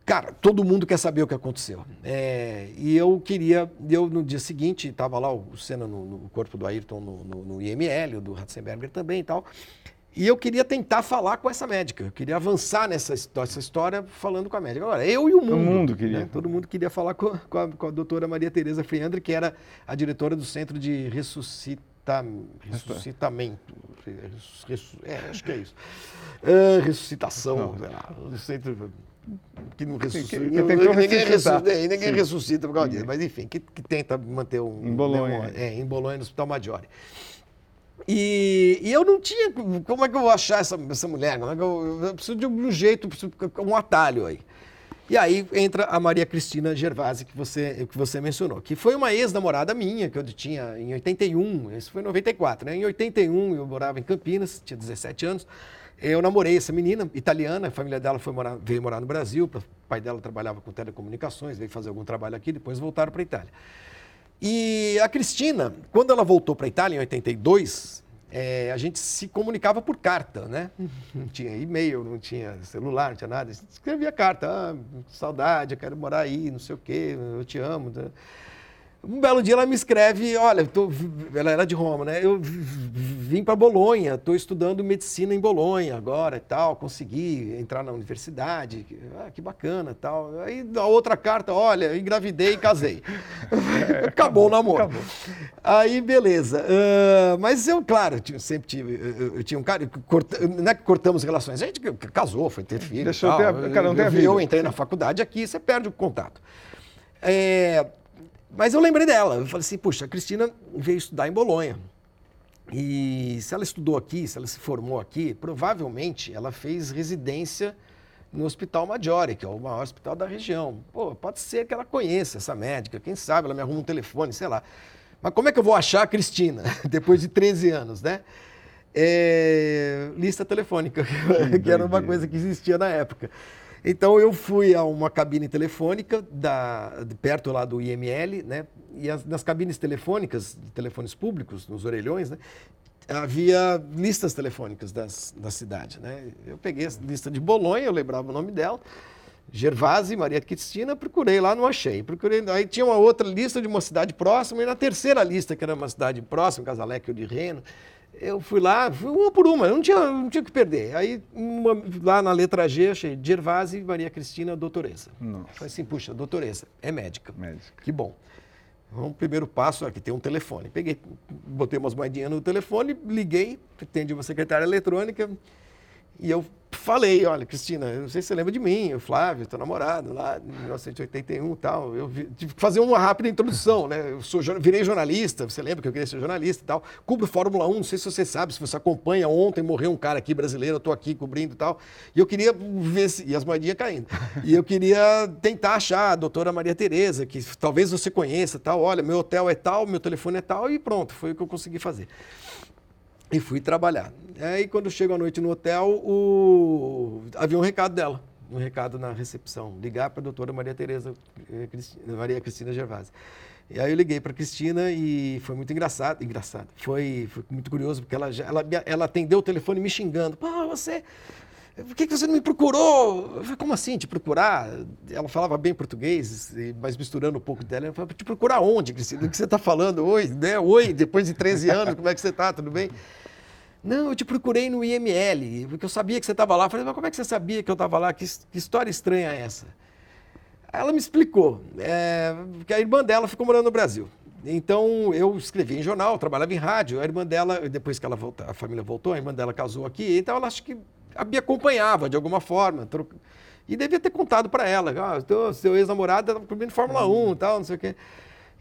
Cara, todo mundo quer saber o que aconteceu. É, e eu queria, eu no dia seguinte, estava lá o Senna no, no, corpo do Ayrton no, no, no IML, do Ratzenberger também e tal. E eu queria tentar falar com essa médica. Eu queria avançar nessa essa história falando com a médica. Agora, eu e o mundo. O mundo queria. Né? Todo mundo queria falar com, com, a, com a doutora Maria Tereza Friandre, que era a diretora do Centro de Ressuscita, Ressuscitamento. Ressu, é, acho que é isso. É, ressuscitação. Não. Centro que não ressuscita. Que, que ninguém, ressuscita, ninguém ressuscita por causa disso, mas enfim, que, que tenta manter um. Em Bolonha. Né, é, em Bolonha, no Hospital Maggiore. E, e, eu não tinha. Como é que eu vou achar essa, essa mulher? Como é que eu, eu preciso de um jeito, um atalho aí. E aí entra a Maria Cristina Gervasi, que você, que você mencionou, que foi uma ex-namorada minha, que eu tinha em 81, isso foi em 94, né? Em 81 eu morava em Campinas, tinha 17 anos. Eu namorei essa menina italiana, a família dela foi morar, veio morar no Brasil, o pai dela trabalhava com telecomunicações, veio fazer algum trabalho aqui, depois voltaram para a Itália. E a Cristina, quando ela voltou para a Itália em 82, é, a gente se comunicava por carta, né? Não tinha e-mail, não tinha celular, não tinha nada. Escrevia carta, ah, saudade, eu quero morar aí, não sei o quê, eu te amo. Né? Um belo dia ela me escreve, olha, tô, ela era de Roma, né? Eu vim para Bolonha, estou estudando medicina em Bolonha agora e tal, consegui entrar na universidade, ah, que bacana tal. Aí a outra carta, olha, engravidei e casei. É, acabou, acabou, o namoro. Acabou. Aí, beleza. Uh, mas eu, claro, eu sempre tive, eu, eu tinha um cara, corta, não é que cortamos relações, a gente casou, foi ter filho. Deixou tal. ter, cara, não eu, eu entrei na faculdade aqui, você perde o contato. É, mas eu lembrei dela. Eu falei assim, puxa, a Cristina veio estudar em Bolonha. E se ela estudou aqui, se ela se formou aqui, provavelmente ela fez residência no Hospital Maggiore, que é o maior hospital da região. Pô, pode ser que ela conheça essa médica, quem sabe ela me arruma um telefone, sei lá. Mas como é que eu vou achar a Cristina depois de 13 anos, né? É... lista telefônica, que era uma coisa que existia na época. Então eu fui a uma cabine telefônica da, de perto lá do IML, né? E as, nas cabines telefônicas, de telefones públicos, nos orelhões, né? havia listas telefônicas das, da cidade. Né? Eu peguei a lista de Bolonha, eu lembrava o nome dela, Gervase, Maria Cristina, procurei lá, não achei. Procurei, aí tinha uma outra lista de uma cidade próxima, e na terceira lista, que era uma cidade próxima, Casaleque ou de Reno, eu fui lá, fui uma por uma, não tinha, não tinha que perder. Aí, uma, lá na letra G, achei Gervase, Maria Cristina, doutoresa. Nossa. Falei assim, puxa, doutoresa, é médica. Médica. Que bom. Então, o primeiro passo, aqui tem um telefone. Peguei, botei umas moedinhas no telefone, liguei, atendi uma secretária eletrônica, e eu falei, olha, Cristina, não sei se você lembra de mim, o Flávio, teu namorado, lá em 1981 e tal. Eu tive que fazer uma rápida introdução, né? Eu sou, virei jornalista, você lembra que eu queria ser jornalista e tal. Cubro Fórmula 1, não sei se você sabe, se você acompanha, ontem morreu um cara aqui brasileiro, eu estou aqui cobrindo e tal. E eu queria ver se... E as moedinhas caindo. E eu queria tentar achar a doutora Maria Tereza, que talvez você conheça tal. Olha, meu hotel é tal, meu telefone é tal, e pronto, foi o que eu consegui fazer. E fui trabalhar. Aí, quando chego à noite no hotel, o... havia um recado dela, um recado na recepção, ligar para a doutora Maria Tereza, eh, Maria Cristina Gervasi. E aí eu liguei para Cristina e foi muito engraçado, engraçado. Foi, foi muito curioso, porque ela, ela, ela atendeu o telefone me xingando. Pô, você, por que, você não me procurou? Eu falei, como assim, te procurar? Ela falava bem português, mas misturando um pouco dela. Eu falei, te procurar onde, Cristina? O que você está falando? Oi, né? Oi, depois de 13 anos, como é que você está? Tudo bem? Não, eu te procurei no IML, porque eu sabia que você estava lá. Eu falei, mas como é que você sabia que eu estava lá? Que, que, história estranha é essa? Ela me explicou, é, que a irmã dela ficou morando no Brasil. Então, eu escrevi em jornal, trabalhava em rádio. A irmã dela, depois que ela a família voltou, a irmã dela casou aqui, então ela acho que me acompanhava de alguma forma. E devia ter contado para ela, ah, seu ex-namorado estava cobrindo Fórmula 1 e tal, não sei o quê.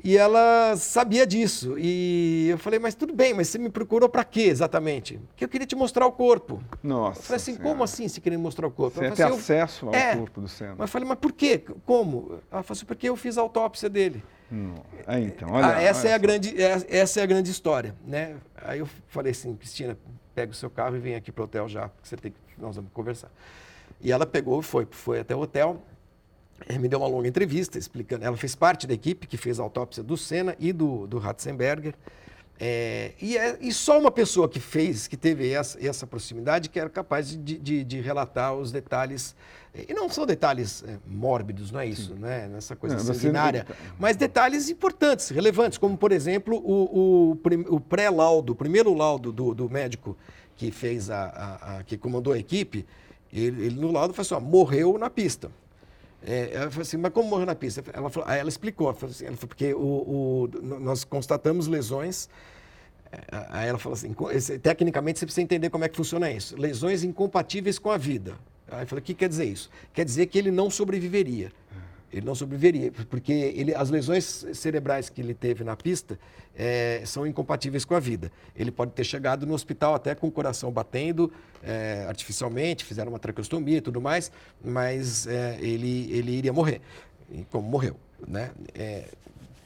E ela sabia disso. E eu falei, mas tudo bem, mas você me procurou para quê exatamente? Porque eu queria te mostrar o corpo. Nossa. Eu falei assim, senhora. como assim se querer mostrar o corpo? Você tem assim, acesso ao é. corpo do Senna. Mas eu falei, mas por quê? Como? Ela falou assim, porque eu fiz a autópsia dele. É, então, olha, ah, essa, olha é a grande, é, essa é a grande história. Né? Aí eu falei assim, Cristina, pega o seu carro e vem aqui para o hotel já, porque você tem que, nós vamos conversar. E ela pegou e foi, foi até o hotel me deu uma longa entrevista explicando. Ela fez parte da equipe que fez a autópsia do Senna e do, do Ratzenberger. É, e, é, e, só uma pessoa que fez, que teve essa, essa proximidade, que era capaz de, de, de, relatar os detalhes. E não são detalhes é, mórbidos, não é isso, não é nessa coisa não, sanguinária, mas detalhes importantes, relevantes, como, por exemplo, o, o, o pré-laudo, o primeiro laudo do, do médico que fez a, a, a, que comandou a equipe, ele, ele no laudo falou assim, ó, morreu na pista. É, ela falou assim, mas como morreu na pista? Ela, falou, ela explicou, ela falou assim, ela falou, porque o, o, nós constatamos lesões. É, aí ela falou assim, tecnicamente você precisa entender como é que funciona isso. Lesões incompatíveis com a vida. Aí eu falei, o que quer dizer isso? Quer dizer que ele não sobreviveria. Ele não sobreviveria, porque ele, as lesões cerebrais que ele teve na pista é, são incompatíveis com a vida. Ele pode ter chegado no hospital até com o coração batendo é, artificialmente, fizeram uma traqueostomia e tudo mais, mas é, ele, ele iria morrer, como morreu. Né?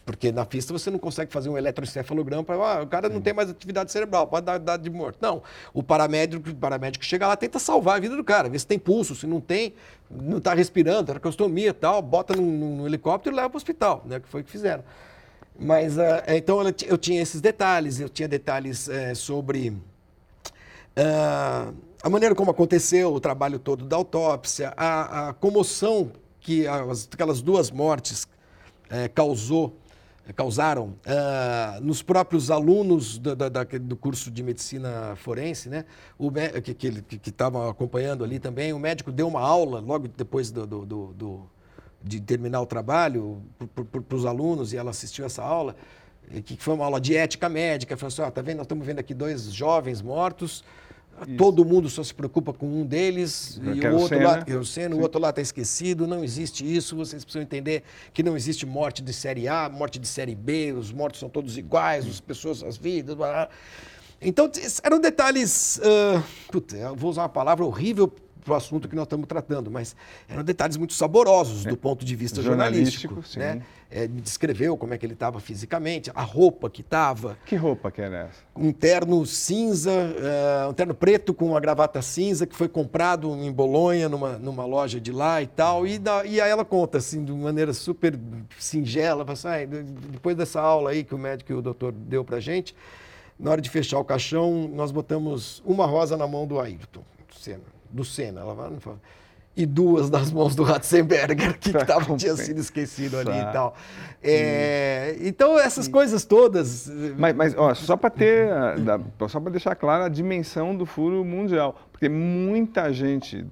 Porque na pista você não consegue fazer um eletroencefalograma para ah, o cara não tem mais atividade cerebral, pode dar, dar de morto. Não. O paramédico, o paramédico chega lá, tenta salvar a vida do cara, vê se tem pulso, se não tem, não está respirando, tracostomia e tal, bota no, no, helicóptero e leva para o hospital, né? Que foi o que fizeram. Mas, uh, então, eu tinha esses detalhes, eu tinha detalhes uh, sobre uh, a maneira como aconteceu o trabalho todo da autópsia, a, a comoção que as, aquelas duas mortes causou causaram uh, nos próprios alunos do, do, curso de medicina forense, né? O que que estavam acompanhando ali também, o médico deu uma aula logo depois do, do de terminar o trabalho para os alunos e ela assistiu essa aula, que foi uma aula de ética médica. Falou assim: ó, tá vendo? Nós estamos vendo aqui dois jovens mortos isso. Todo mundo só se preocupa com um deles Eu e o outro lá, eu sei, o outro lá está esquecido. Não existe isso. Vocês precisam entender que não existe morte de série A, morte de série B. Os mortos são todos iguais, as pessoas, as vidas. Blá, blá. Então eram detalhes. Uh, puta, vou usar uma palavra horrível para o assunto que nós estamos tratando, mas eram detalhes muito saborosos é. do ponto de vista jornalístico. jornalístico né? É, me descreveu como é que ele estava fisicamente, a roupa que estava. Que roupa que era essa? Um terno cinza, uh, um terno preto com uma gravata cinza que foi comprado em Bolonha, numa, numa loja de lá e tal. E, da, e aí ela conta, assim, de maneira super singela, assim, ah, depois dessa aula aí que o médico e o doutor deu para gente, na hora de fechar o caixão, nós botamos uma rosa na mão do Ayrton, Senna. Do Senna. Ela fala, e duas nas mãos do Ratzenberger, que tava, tinha sido esquecido ali e tal. É, então, essas coisas todas. Mas, mas ó, só para ter, só para deixar clara a dimensão do furo mundial, porque muita gente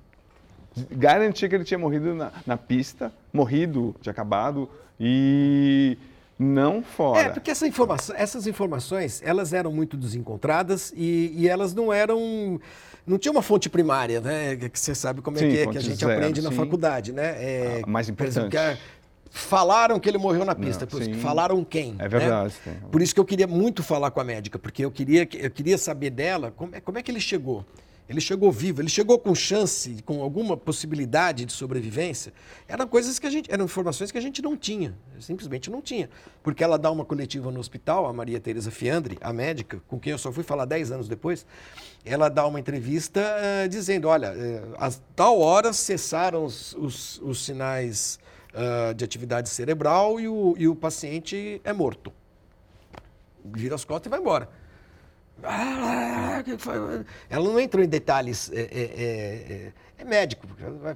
garantia que ele tinha morrido na, na pista, morrido, tinha acabado, e não fora. É, porque essa informação, essas informações, elas eram muito desencontradas e, e elas não eram não tinha uma fonte primária, né? Que você sabe como é sim, que é, que a gente zero, aprende na faculdade, né? É, ah, mais importante. Exemplo, que falaram que ele morreu na pista, não, falaram quem? É verdade. Né? Por isso que eu queria muito falar com a médica, porque eu queria, eu queria saber dela como é, como é que ele chegou. Ele chegou vivo, ele chegou com chance, com alguma possibilidade de sobrevivência. Eram coisas que a gente, eram informações que a gente não tinha, simplesmente não tinha. Porque ela dá uma coletiva no hospital, a Maria Teresa Fiandre, a médica, com quem eu só fui falar 10 anos depois, ela dá uma entrevista uh, dizendo, olha, uh, a tal hora cessaram os, os, os sinais uh, de atividade cerebral e o, e o paciente é morto. Vira as costas e vai embora. Ah, ela não entrou em detalhes. É, é, é, é médico.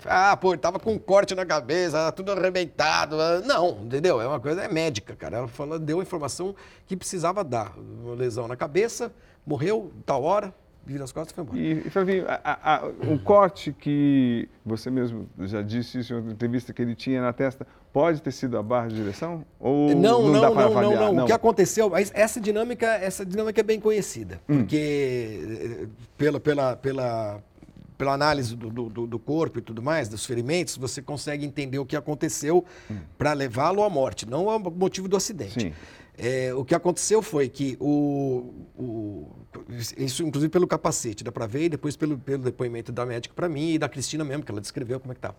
Ah, pô, ele tava com um corte na cabeça, tudo arrebentado. Não, entendeu? É uma coisa, é médica, cara. Ela falou, deu a informação que precisava dar. Uma lesão na cabeça, morreu, tal hora, vira as costas e foi embora. E, e Flavinho, a, a, o corte que você mesmo já disse isso em outra entrevista que ele tinha na testa, pode ter sido a barra de direção? Ou não, não, não, não, não, não, não, O que aconteceu, essa dinâmica, essa dinâmica é bem conhecida, hum. porque eh, pela, pela, pela, pela análise do, do, do, corpo e tudo mais, dos ferimentos, você consegue entender o que aconteceu hum. para levá-lo à morte, não o motivo do acidente. Sim. É, o que aconteceu foi que o, o, isso inclusive pelo capacete, dá para ver, e depois pelo, pelo depoimento da médica para mim e da Cristina mesmo, que ela descreveu como é que estava.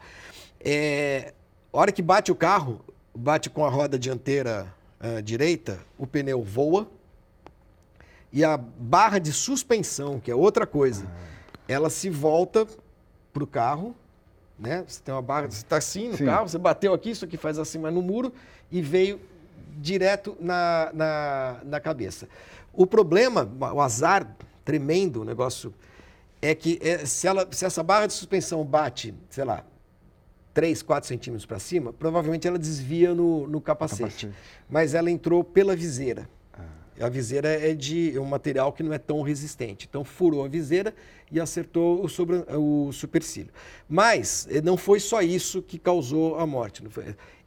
É, a hora que bate o carro, bate com a roda dianteira uh, direita, o pneu voa e a barra de suspensão, que é outra coisa, ela se volta para o carro, né? Você tem uma barra, você está assim no Sim. carro, você bateu aqui, isso aqui faz assim, mas no muro e veio direto na, na, na cabeça. O problema, o azar tremendo, o negócio, é que é, se, ela, se essa barra de suspensão bate, sei lá, 3, 4 centímetros para cima, provavelmente ela desvia no, no capacete. capacete. Mas ela entrou pela viseira. Ah. A viseira é de um material que não é tão resistente. Então furou a viseira e acertou o, sobre, o supercílio. Mas eh, não foi só isso que causou a morte.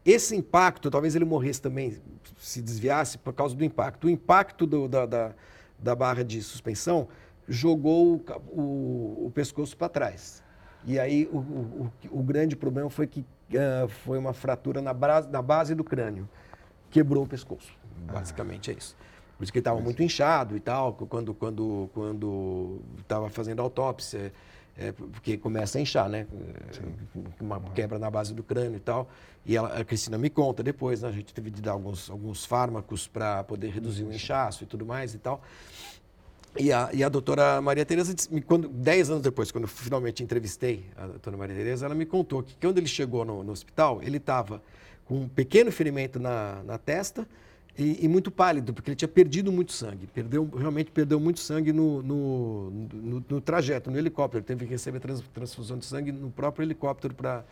Esse impacto, talvez ele morresse também, se desviasse por causa do impacto. O impacto do, da, da, da, barra de suspensão jogou o, o, o pescoço para trás. E aí o, o, o, grande problema foi que uh, foi uma fratura na, base, na base do crânio. Quebrou o pescoço. Basicamente ah. é isso. Por isso que ele estava muito inchado e tal, quando quando quando estava fazendo autópsia, é, porque começa a inchar, né? Sim. Uma quebra na base do crânio e tal. E ela, a Cristina me conta depois, né? a gente teve de dar alguns, alguns fármacos para poder reduzir o inchaço e tudo mais e tal. E a, e a doutora Maria Tereza, quando, dez anos depois, quando eu finalmente entrevistei a doutora Maria Tereza, ela me contou que quando ele chegou no, no hospital, ele estava com um pequeno ferimento na, na testa e, e, muito pálido, porque ele tinha perdido muito sangue. Perdeu, realmente perdeu muito sangue no, no, no, no trajeto, no helicóptero. Ele teve que receber trans, transfusão de sangue no próprio helicóptero para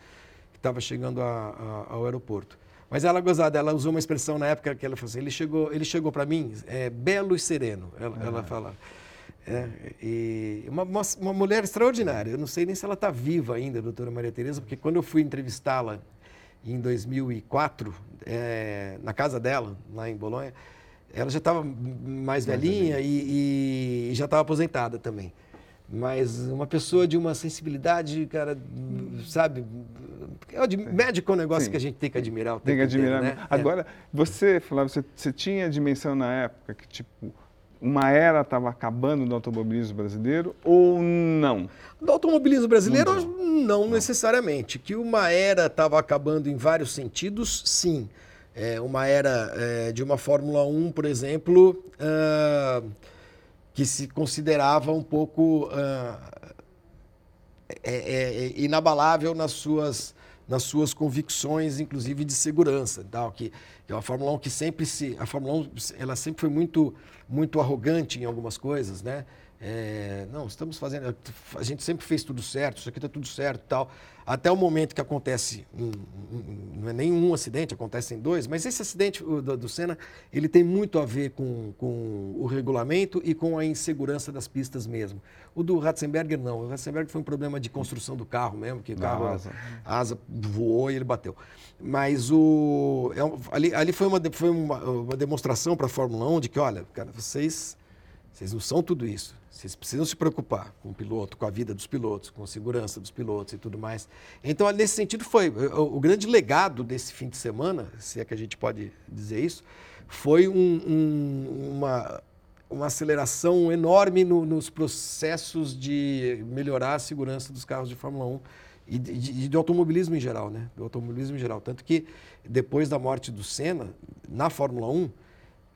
que estava chegando a, a, ao aeroporto. Mas ela gozada, ela usou uma expressão na época que ela falou assim, ele chegou, ele chegou para mim é, belo e sereno, ela, ah. ela fala. É, e uma, uma, mulher extraordinária. Eu não sei nem se ela está viva ainda, doutora Maria Tereza, porque quando eu fui entrevistá-la em 2004, é, na casa dela, lá em Bolonha, ela já estava mais velhinha e, e já estava aposentada também. Mas uma pessoa de uma sensibilidade, cara, sabe? É de médico é um negócio Sim. que a gente tem que admirar. Tem que admirar. Inteiro, né? Agora, é. você, Flávio, você, você tinha a dimensão na época que, tipo, uma era estava acabando no automobilismo brasileiro ou não? Do automobilismo brasileiro, não, não necessariamente. Que uma era estava acabando em vários sentidos, sim. É, uma era é, de uma Fórmula 1, por exemplo, uh, que se considerava um pouco uh, é, inabalável nas suas, nas suas convicções, inclusive de segurança, tal, que, que é uma Fórmula 1 que sempre se, a Fórmula 1, ela sempre foi muito, muito arrogante em algumas coisas, né? É, não, estamos fazendo, a gente sempre fez tudo certo, isso aqui está tudo certo, tal até o momento que acontece, um, um, não é nenhum acidente, acontecem dois, mas esse acidente do, do Senna, ele tem muito a ver com, com o regulamento e com a insegurança das pistas mesmo. O do Ratzenberger não, o Ratzenberger foi um problema de construção do carro mesmo, que o carro, asa. a asa voou e ele bateu. Mas o, é, ali, ali foi, uma, foi uma, uma demonstração para a Fórmula 1 de que, olha, cara, vocês, vocês não são tudo isso. Vocês precisam se preocupar com o piloto, com a vida dos pilotos, com a segurança dos pilotos e tudo mais. Então, nesse sentido, foi. O, o grande legado desse fim de semana, se é que a gente pode dizer isso, foi um, um, uma, uma aceleração enorme no, nos processos de melhorar a segurança dos carros de Fórmula 1 e de, automobilismo em geral, né? Do automobilismo em geral. Tanto que depois da morte do Senna, na Fórmula 1,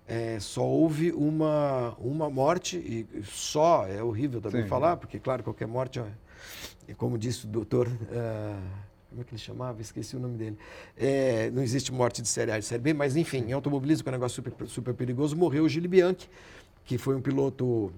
é, só houve uma, uma morte, e só, é horrível também Sim. falar, porque, claro, qualquer morte, é, como disse o doutor, uh, como é que ele chamava? Esqueci o nome dele. É, não existe morte de série A e de série B, mas, enfim, em automobilismo, que é um negócio super, super perigoso, morreu o Gilles Bianchi, que foi um piloto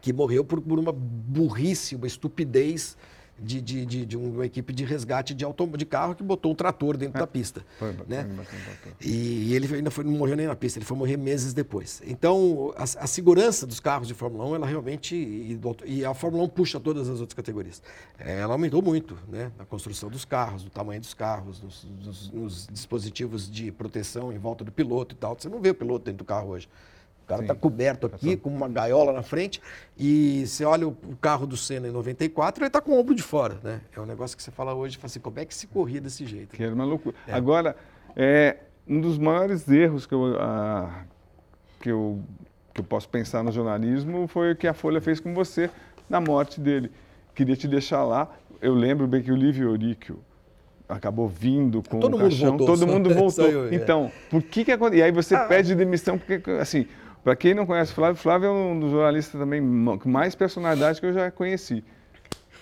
que morreu por, por uma burrice, uma estupidez de, de, de, de, uma equipe de resgate de, autom de carro que botou um trator dentro é. da pista. Foi, né? Foi, e, e ele ainda foi, não morreu nem na pista, ele foi morrer meses depois. Então, a, a segurança dos carros de Fórmula 1, ela realmente. E, e, a Fórmula 1 puxa todas as outras categorias. Ela aumentou muito né? na construção dos carros, no tamanho dos carros, nos, nos, nos dispositivos de proteção em volta do piloto e tal. Você não vê o piloto dentro do carro hoje. O cara está coberto aqui, com uma gaiola na frente, e você olha o, carro do Senna em 94, ele está com o ombro de fora. Né? É um negócio que você fala hoje, fala assim, como é que se corria desse jeito? Que era uma loucura. É. Agora, é, um dos maiores erros que eu, a, que, eu, que eu posso pensar no jornalismo foi o que a Folha fez com você na morte dele. Queria te deixar lá. Eu lembro bem que o Livio Oríquio, acabou vindo com todo o caixão, mundo voltou, todo mundo voltou. Eu, é. então, por que que aconteceu? E aí você ah, pede demissão porque assim, para quem não conhece o Flávio, Flávio é um dos jornalistas também com mais personalidade que eu já conheci.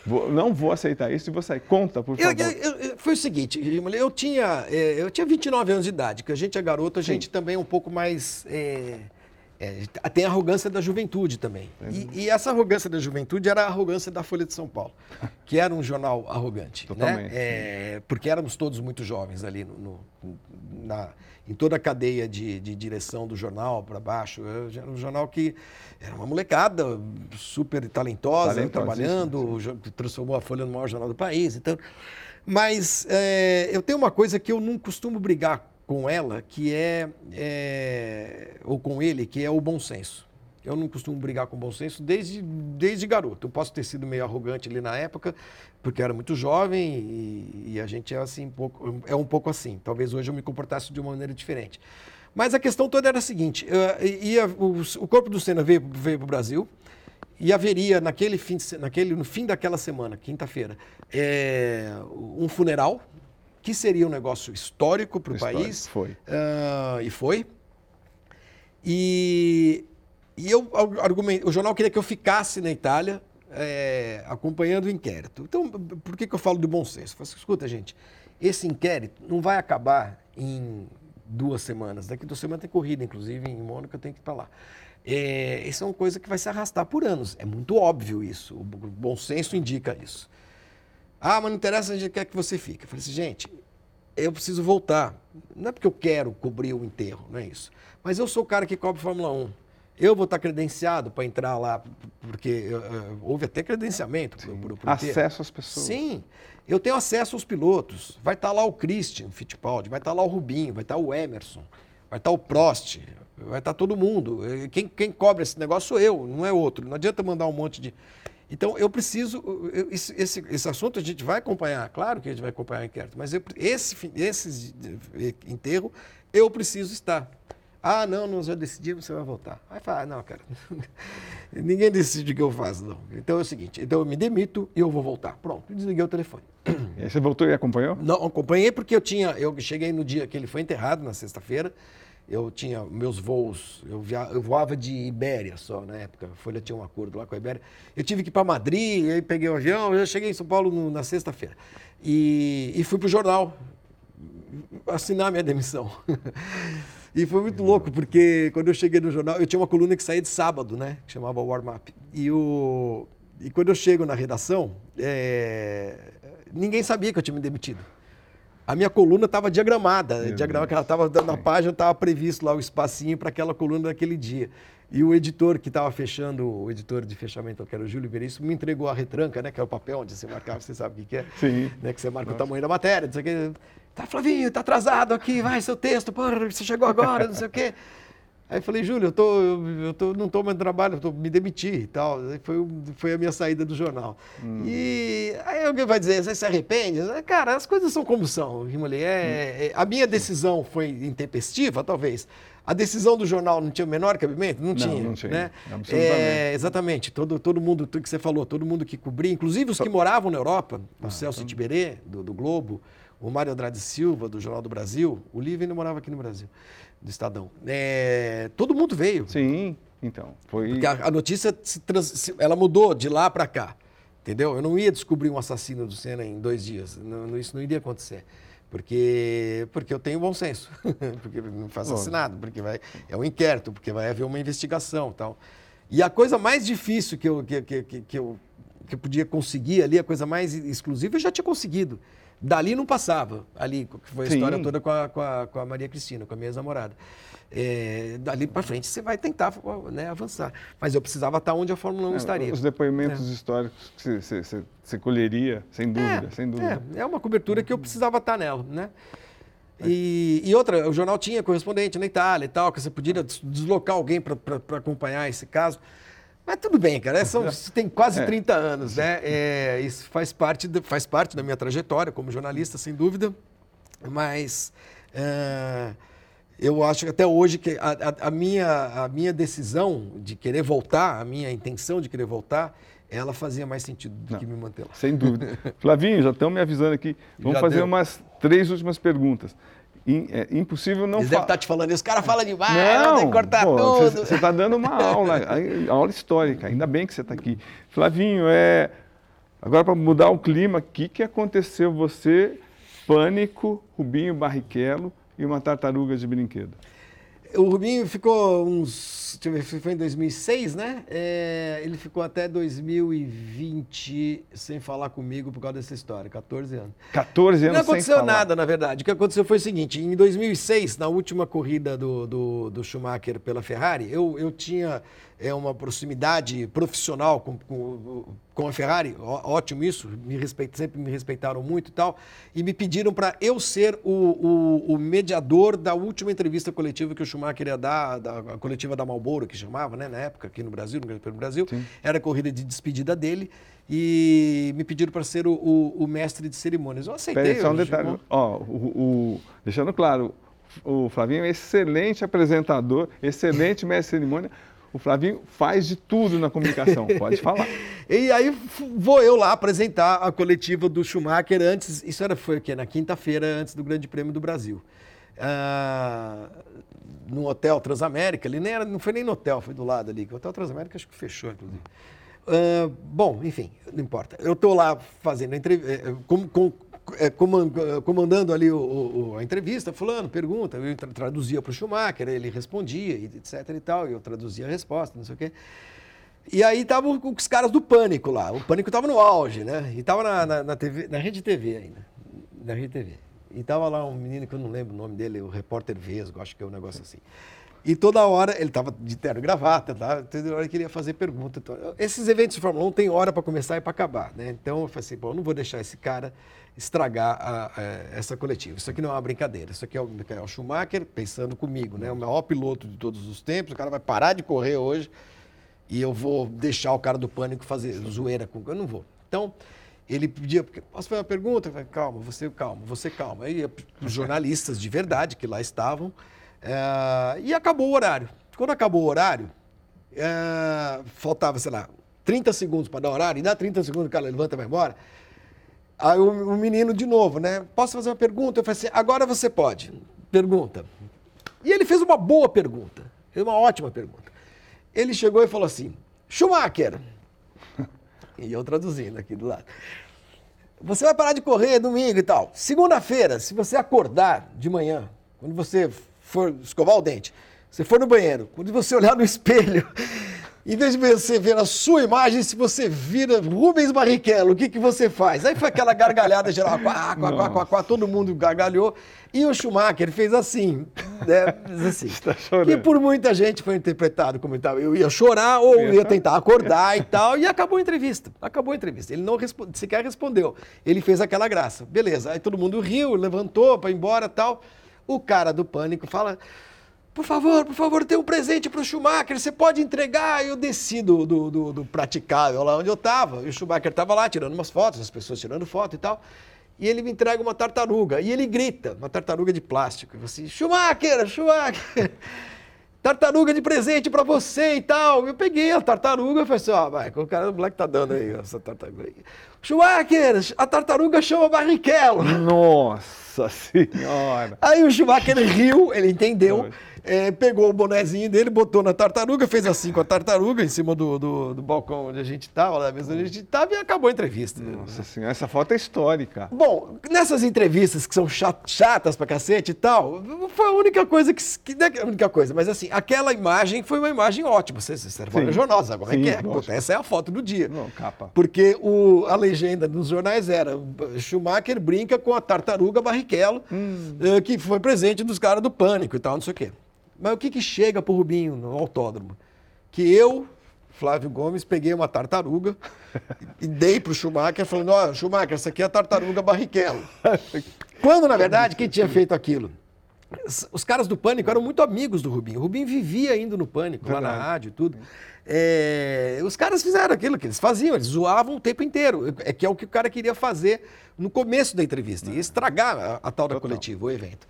Vou, não vou aceitar isso e vou sair. Conta, por favor. Eu, eu, eu, foi o seguinte, eu tinha, é, eu tinha 29 anos de idade, que a gente é garoto, a Sim. gente também é um pouco mais... É, é, tem a arrogância da juventude também. E, e, essa arrogância da juventude era a arrogância da Folha de São Paulo, que era um jornal arrogante. Né? Totalmente. Né? É, porque éramos todos muito jovens ali no, no, na, em toda a cadeia de, de direção do jornal para baixo. Era um jornal que era uma molecada super talentosa, trabalhando, transformou a Folha no maior jornal do país. Então, mas é, eu tenho uma coisa que eu não costumo brigar com ela, que é, é, ou com ele, que é o bom senso. Eu não costumo brigar com bom senso desde, desde garoto. Eu posso ter sido meio arrogante ali na época, porque eu era muito jovem e, e a gente é assim um pouco, é um pouco assim. Talvez hoje eu me comportasse de uma maneira diferente. Mas a questão toda era a seguinte: ia, o, o corpo do Senna veio, veio para o Brasil e haveria naquele fim, naquele, no fim daquela semana, quinta-feira, é, um funeral que seria um negócio histórico para o país. Foi. Uh, e foi. E, e eu argumentei, o jornal queria que eu ficasse na Itália é, acompanhando o inquérito. Então, por que, que eu falo do bom senso? Eu falo assim, escuta, gente, esse inquérito não vai acabar em duas semanas. Daqui duas semanas tem corrida, inclusive em Mônaco eu tenho que ir para lá. É, isso é uma coisa que vai se arrastar por anos. É muito óbvio isso. O bom senso indica isso. Ah, mas não interessa, a gente quer que você fique. Eu falei assim, gente, eu preciso voltar. Não é porque eu quero cobrir o enterro, não é isso. Mas eu sou o cara que cobre Fórmula 1. Eu vou estar credenciado para entrar lá, porque uh, houve até credenciamento. Por, por, Acesso às pessoas. Sim, eu tenho acesso aos pilotos. Vai estar lá o Christian Fittipaldi, vai estar lá o Rubinho, vai estar o Emerson, vai estar o Prost, vai estar todo mundo. Quem, quem cobra esse negócio sou eu, não é outro. Não adianta mandar um monte de. Então, eu preciso. Eu, esse, esse, esse, assunto a gente vai acompanhar, claro que a gente vai acompanhar o inquérito, mas eu, esse, esse enterro eu preciso estar. Ah, não, nós já decidimos, você vai voltar. Aí fala, ah, não, cara, ninguém decide o que eu faço, não. Então é o seguinte, então eu me demito e eu vou voltar. Pronto, desliguei o telefone. E você voltou e acompanhou? Não, acompanhei porque eu tinha, eu cheguei no dia que ele foi enterrado, na sexta-feira, eu tinha meus voos, eu, via, eu voava de Ibéria só na época, a Folha tinha um acordo lá com a Ibéria. Eu tive que ir para Madrid, aí peguei o avião, eu cheguei em São Paulo no, na sexta-feira. E, e fui para o jornal assinar minha demissão. e foi muito louco, porque quando eu cheguei no jornal, eu tinha uma coluna que saía de sábado, né? Que chamava Warm Up. E, o, e quando eu chego na redação, é, ninguém sabia que eu tinha me demitido a minha coluna estava diagramada, diagramada que ela estava na página, estava previsto lá o espacinho para aquela coluna daquele dia. E o editor que estava fechando, o editor de fechamento, que era o Júlio Veríssimo, me entregou a retranca, né? Que é o papel onde você marcava, você sabe o que, é. Sim. Né, que você marca Nossa. o tamanho da matéria, não sei o quê. Tá, Flavinho, tá atrasado aqui, vai, seu texto, porra, você chegou agora, não sei o quê. Aí eu falei, Júlio, eu, tô, eu tô, não estou mais no trabalho, eu tô, me demiti e tal. Foi, foi a minha saída do jornal. Hum. E aí alguém vai dizer, você se arrepende? Cara, as coisas são como são, Rimoli. É, hum. é, a minha decisão foi intempestiva, talvez. A decisão do jornal não tinha o menor cabimento? Não, não tinha. Não tinha. Né? É, exatamente. Todo, todo mundo, tudo que você falou, todo mundo que cobria, inclusive os que moravam na Europa, o ah, Celso então... Tiberê, do, do Globo, o Mário Andrade Silva, do Jornal do Brasil, o Lívia ainda morava aqui no Brasil do Estadão. É, todo mundo veio. Sim, então. Foi... Porque a, a notícia se trans, ela mudou de lá para cá. Entendeu? Eu não ia descobrir um assassino do Senna em dois dias. Não, isso não iria acontecer. Porque, porque eu tenho bom senso. porque não foi assassinado, porque vai, é um inquérito, porque vai haver uma investigação tal. E a coisa mais difícil que eu, que, que, que, que eu, que eu podia conseguir ali, a coisa mais exclusiva, eu já tinha conseguido Dali não passava, ali, que foi a Sim. história toda com a, com, a, com a Maria Cristina, com a minha ex-namorada. É, dali para frente você vai tentar né, avançar. Mas eu precisava estar onde a Fórmula 1 é, estaria. Os depoimentos é. históricos que você, colheria, sem dúvida, sem dúvida. É, é uma cobertura que eu precisava estar nela, né? E, e, outra, o jornal tinha correspondente na Itália e tal, que você podia deslocar alguém para acompanhar esse caso. Mas tudo bem, cara. São, tem quase é. 30 anos, né? É, isso faz parte, de, faz parte da minha trajetória como jornalista, sem dúvida. Mas é, eu acho que até hoje que a, a, a, minha, a minha decisão de querer voltar, a minha intenção de querer voltar, ela fazia mais sentido do Não, que me manter lá. Sem dúvida. Flavinho, já estão me avisando aqui. Vamos já fazer deu. umas três últimas perguntas é impossível não falar. deve estar tá te falando isso. Os caras falam demais, não, tem que cortar pô, tudo. Você está dando uma aula, aula histórica. Ainda bem que você está aqui. Flavinho, é... agora para mudar o clima, o que, que aconteceu você, Pânico, Rubinho Barrichello e uma tartaruga de brinquedo? O Rubinho ficou uns. Deixa eu ver, foi em 2006, né? É, ele ficou até 2020 sem falar comigo por causa dessa história, 14 anos. 14 anos Não aconteceu nada, na verdade. O que aconteceu foi o seguinte: em 2006, na última corrida do, do, do Schumacher pela Ferrari, eu, eu tinha é uma proximidade profissional com, com, com a Ferrari, ótimo isso, me respeito, sempre me respeitaram muito e tal, e me pediram para eu ser o, o, o, mediador da última entrevista coletiva que o Schumacher ia dar, da, a coletiva da Marlboro, que chamava, né, na época, aqui no Brasil, no Grande Prêmio do Brasil, Sim. era a corrida de despedida dele, e me pediram para ser o, o, o, mestre de cerimônias. Eu aceitei. Pera, só um detalhe, ó, o, deixando claro, o Flavinho é um excelente apresentador, excelente mestre de cerimônia, o Flavinho faz de tudo na comunicação, pode falar. e aí vou eu lá apresentar a coletiva do Schumacher antes, isso era, foi o quê? Na quinta-feira, antes do Grande Prêmio do Brasil. Ah, no Hotel Transamérica, ali nem era, não foi nem no hotel, foi do lado ali, o Hotel Transamérica acho que fechou, inclusive. Uh, bom, enfim, não importa. Eu estou lá fazendo entrevista, eh, com, com, é, comandando ali o, o, a entrevista, fulano, pergunta, eu traduzia para o Schumacher, ele respondia, etc e tal, eu traduzia a resposta, não sei o quê. E aí estavam os caras do Pânico lá, o Pânico estava no auge, né? E estava na, na, na, TV, na Rede TV ainda, na Rede TV. E estava lá um menino que eu não lembro o nome dele, o repórter Vesgo, acho que é um negócio assim. E toda hora, ele estava de terno e gravata, tá? toda hora ele queria fazer pergunta. Então, esses eventos de Fórmula 1 tem hora para começar e para acabar, né? Então eu falei assim, bom, não vou deixar esse cara estragar a, a, essa coletiva. Isso aqui não é uma brincadeira. Isso aqui é o, o, Schumacher pensando comigo, né? O maior piloto de todos os tempos. O cara vai parar de correr hoje e eu vou deixar o cara do pânico fazer zoeira com. Eu não vou. Então, ele pedia, posso fazer uma pergunta? Falei, calma, você calma, você calma. Aí os jornalistas de verdade que lá estavam. É, e acabou o horário. Quando acabou o horário, é, faltava, sei lá, 30 segundos para dar horário, e dá 30 segundos, o cara levanta e vai embora. Aí o, o, menino de novo, né? Posso fazer uma pergunta? Eu falei assim, agora você pode. Pergunta. E ele fez uma boa pergunta, uma ótima pergunta. Ele chegou e falou assim: Schumacher. E eu traduzindo aqui do lado. Você vai parar de correr domingo e tal. Segunda-feira, se você acordar de manhã, quando você for escovar o dente, você for no banheiro, quando você olhar no espelho em vez de você ver a sua imagem, se você vira Rubens Barrichello, o que, que você faz? Aí foi aquela gargalhada geral, quá, quá, quá, quá, quá, todo mundo gargalhou. E o Schumacher fez assim, né? assim tá que por muita gente foi interpretado como então, eu ia chorar ou ia tentar acordar e tal, e acabou a entrevista. Acabou a entrevista. Ele não responde, sequer respondeu. Ele fez aquela graça. Beleza. Aí todo mundo riu, levantou para ir embora tal. O cara do pânico fala: por favor, por favor, tem um presente para o Schumacher, você pode entregar? Eu desci do, do, do, do praticável lá onde eu estava, e o Schumacher estava lá tirando umas fotos, as pessoas tirando foto e tal, e ele me entrega uma tartaruga, e ele grita, uma tartaruga de plástico, e assim, Schumacher, Schumacher, tartaruga de presente para você e tal. Eu peguei a tartaruga e falei assim, ó, vai, o cara do Black tá dando aí essa tartaruga aí. Schumacher, a tartaruga chama Barrichello. Nossa senhora! Aí o Schumacher riu, ele entendeu é, pegou o bonezinho dele, botou na tartaruga, fez assim com a tartaruga em cima do, do, do balcão onde a gente estava, lá mesa onde a gente estava, e acabou a entrevista. Nossa senhora, essa foto é histórica. Bom, nessas entrevistas que são chatas pra cacete e tal, foi a única coisa que. que não é a única coisa, mas assim, aquela imagem foi uma imagem ótima. Você, você era no jornal, agora é que é? Essa é a foto do dia. Não, capa. Porque o, a legenda nos jornais era Schumacher brinca com a tartaruga Barrichello, hum. Eh, que foi presente dos caras do pânico e tal, não sei o quê. Mas o que, que chega para o Rubinho no autódromo? Que eu, Flávio Gomes, peguei uma tartaruga e dei para o Schumacher, falando: Ó, oh, Schumacher, essa aqui é a tartaruga Barrichello. Quando, na verdade, quem tinha feito aquilo? Os caras do Pânico eram muito amigos do Rubinho. O Rubinho vivia indo no Pânico, lá na rádio e tudo. É, os caras fizeram aquilo que eles faziam, eles zoavam o tempo inteiro. É que é o que o cara queria fazer no começo da entrevista, e estragar a, a tal da coletiva, o evento.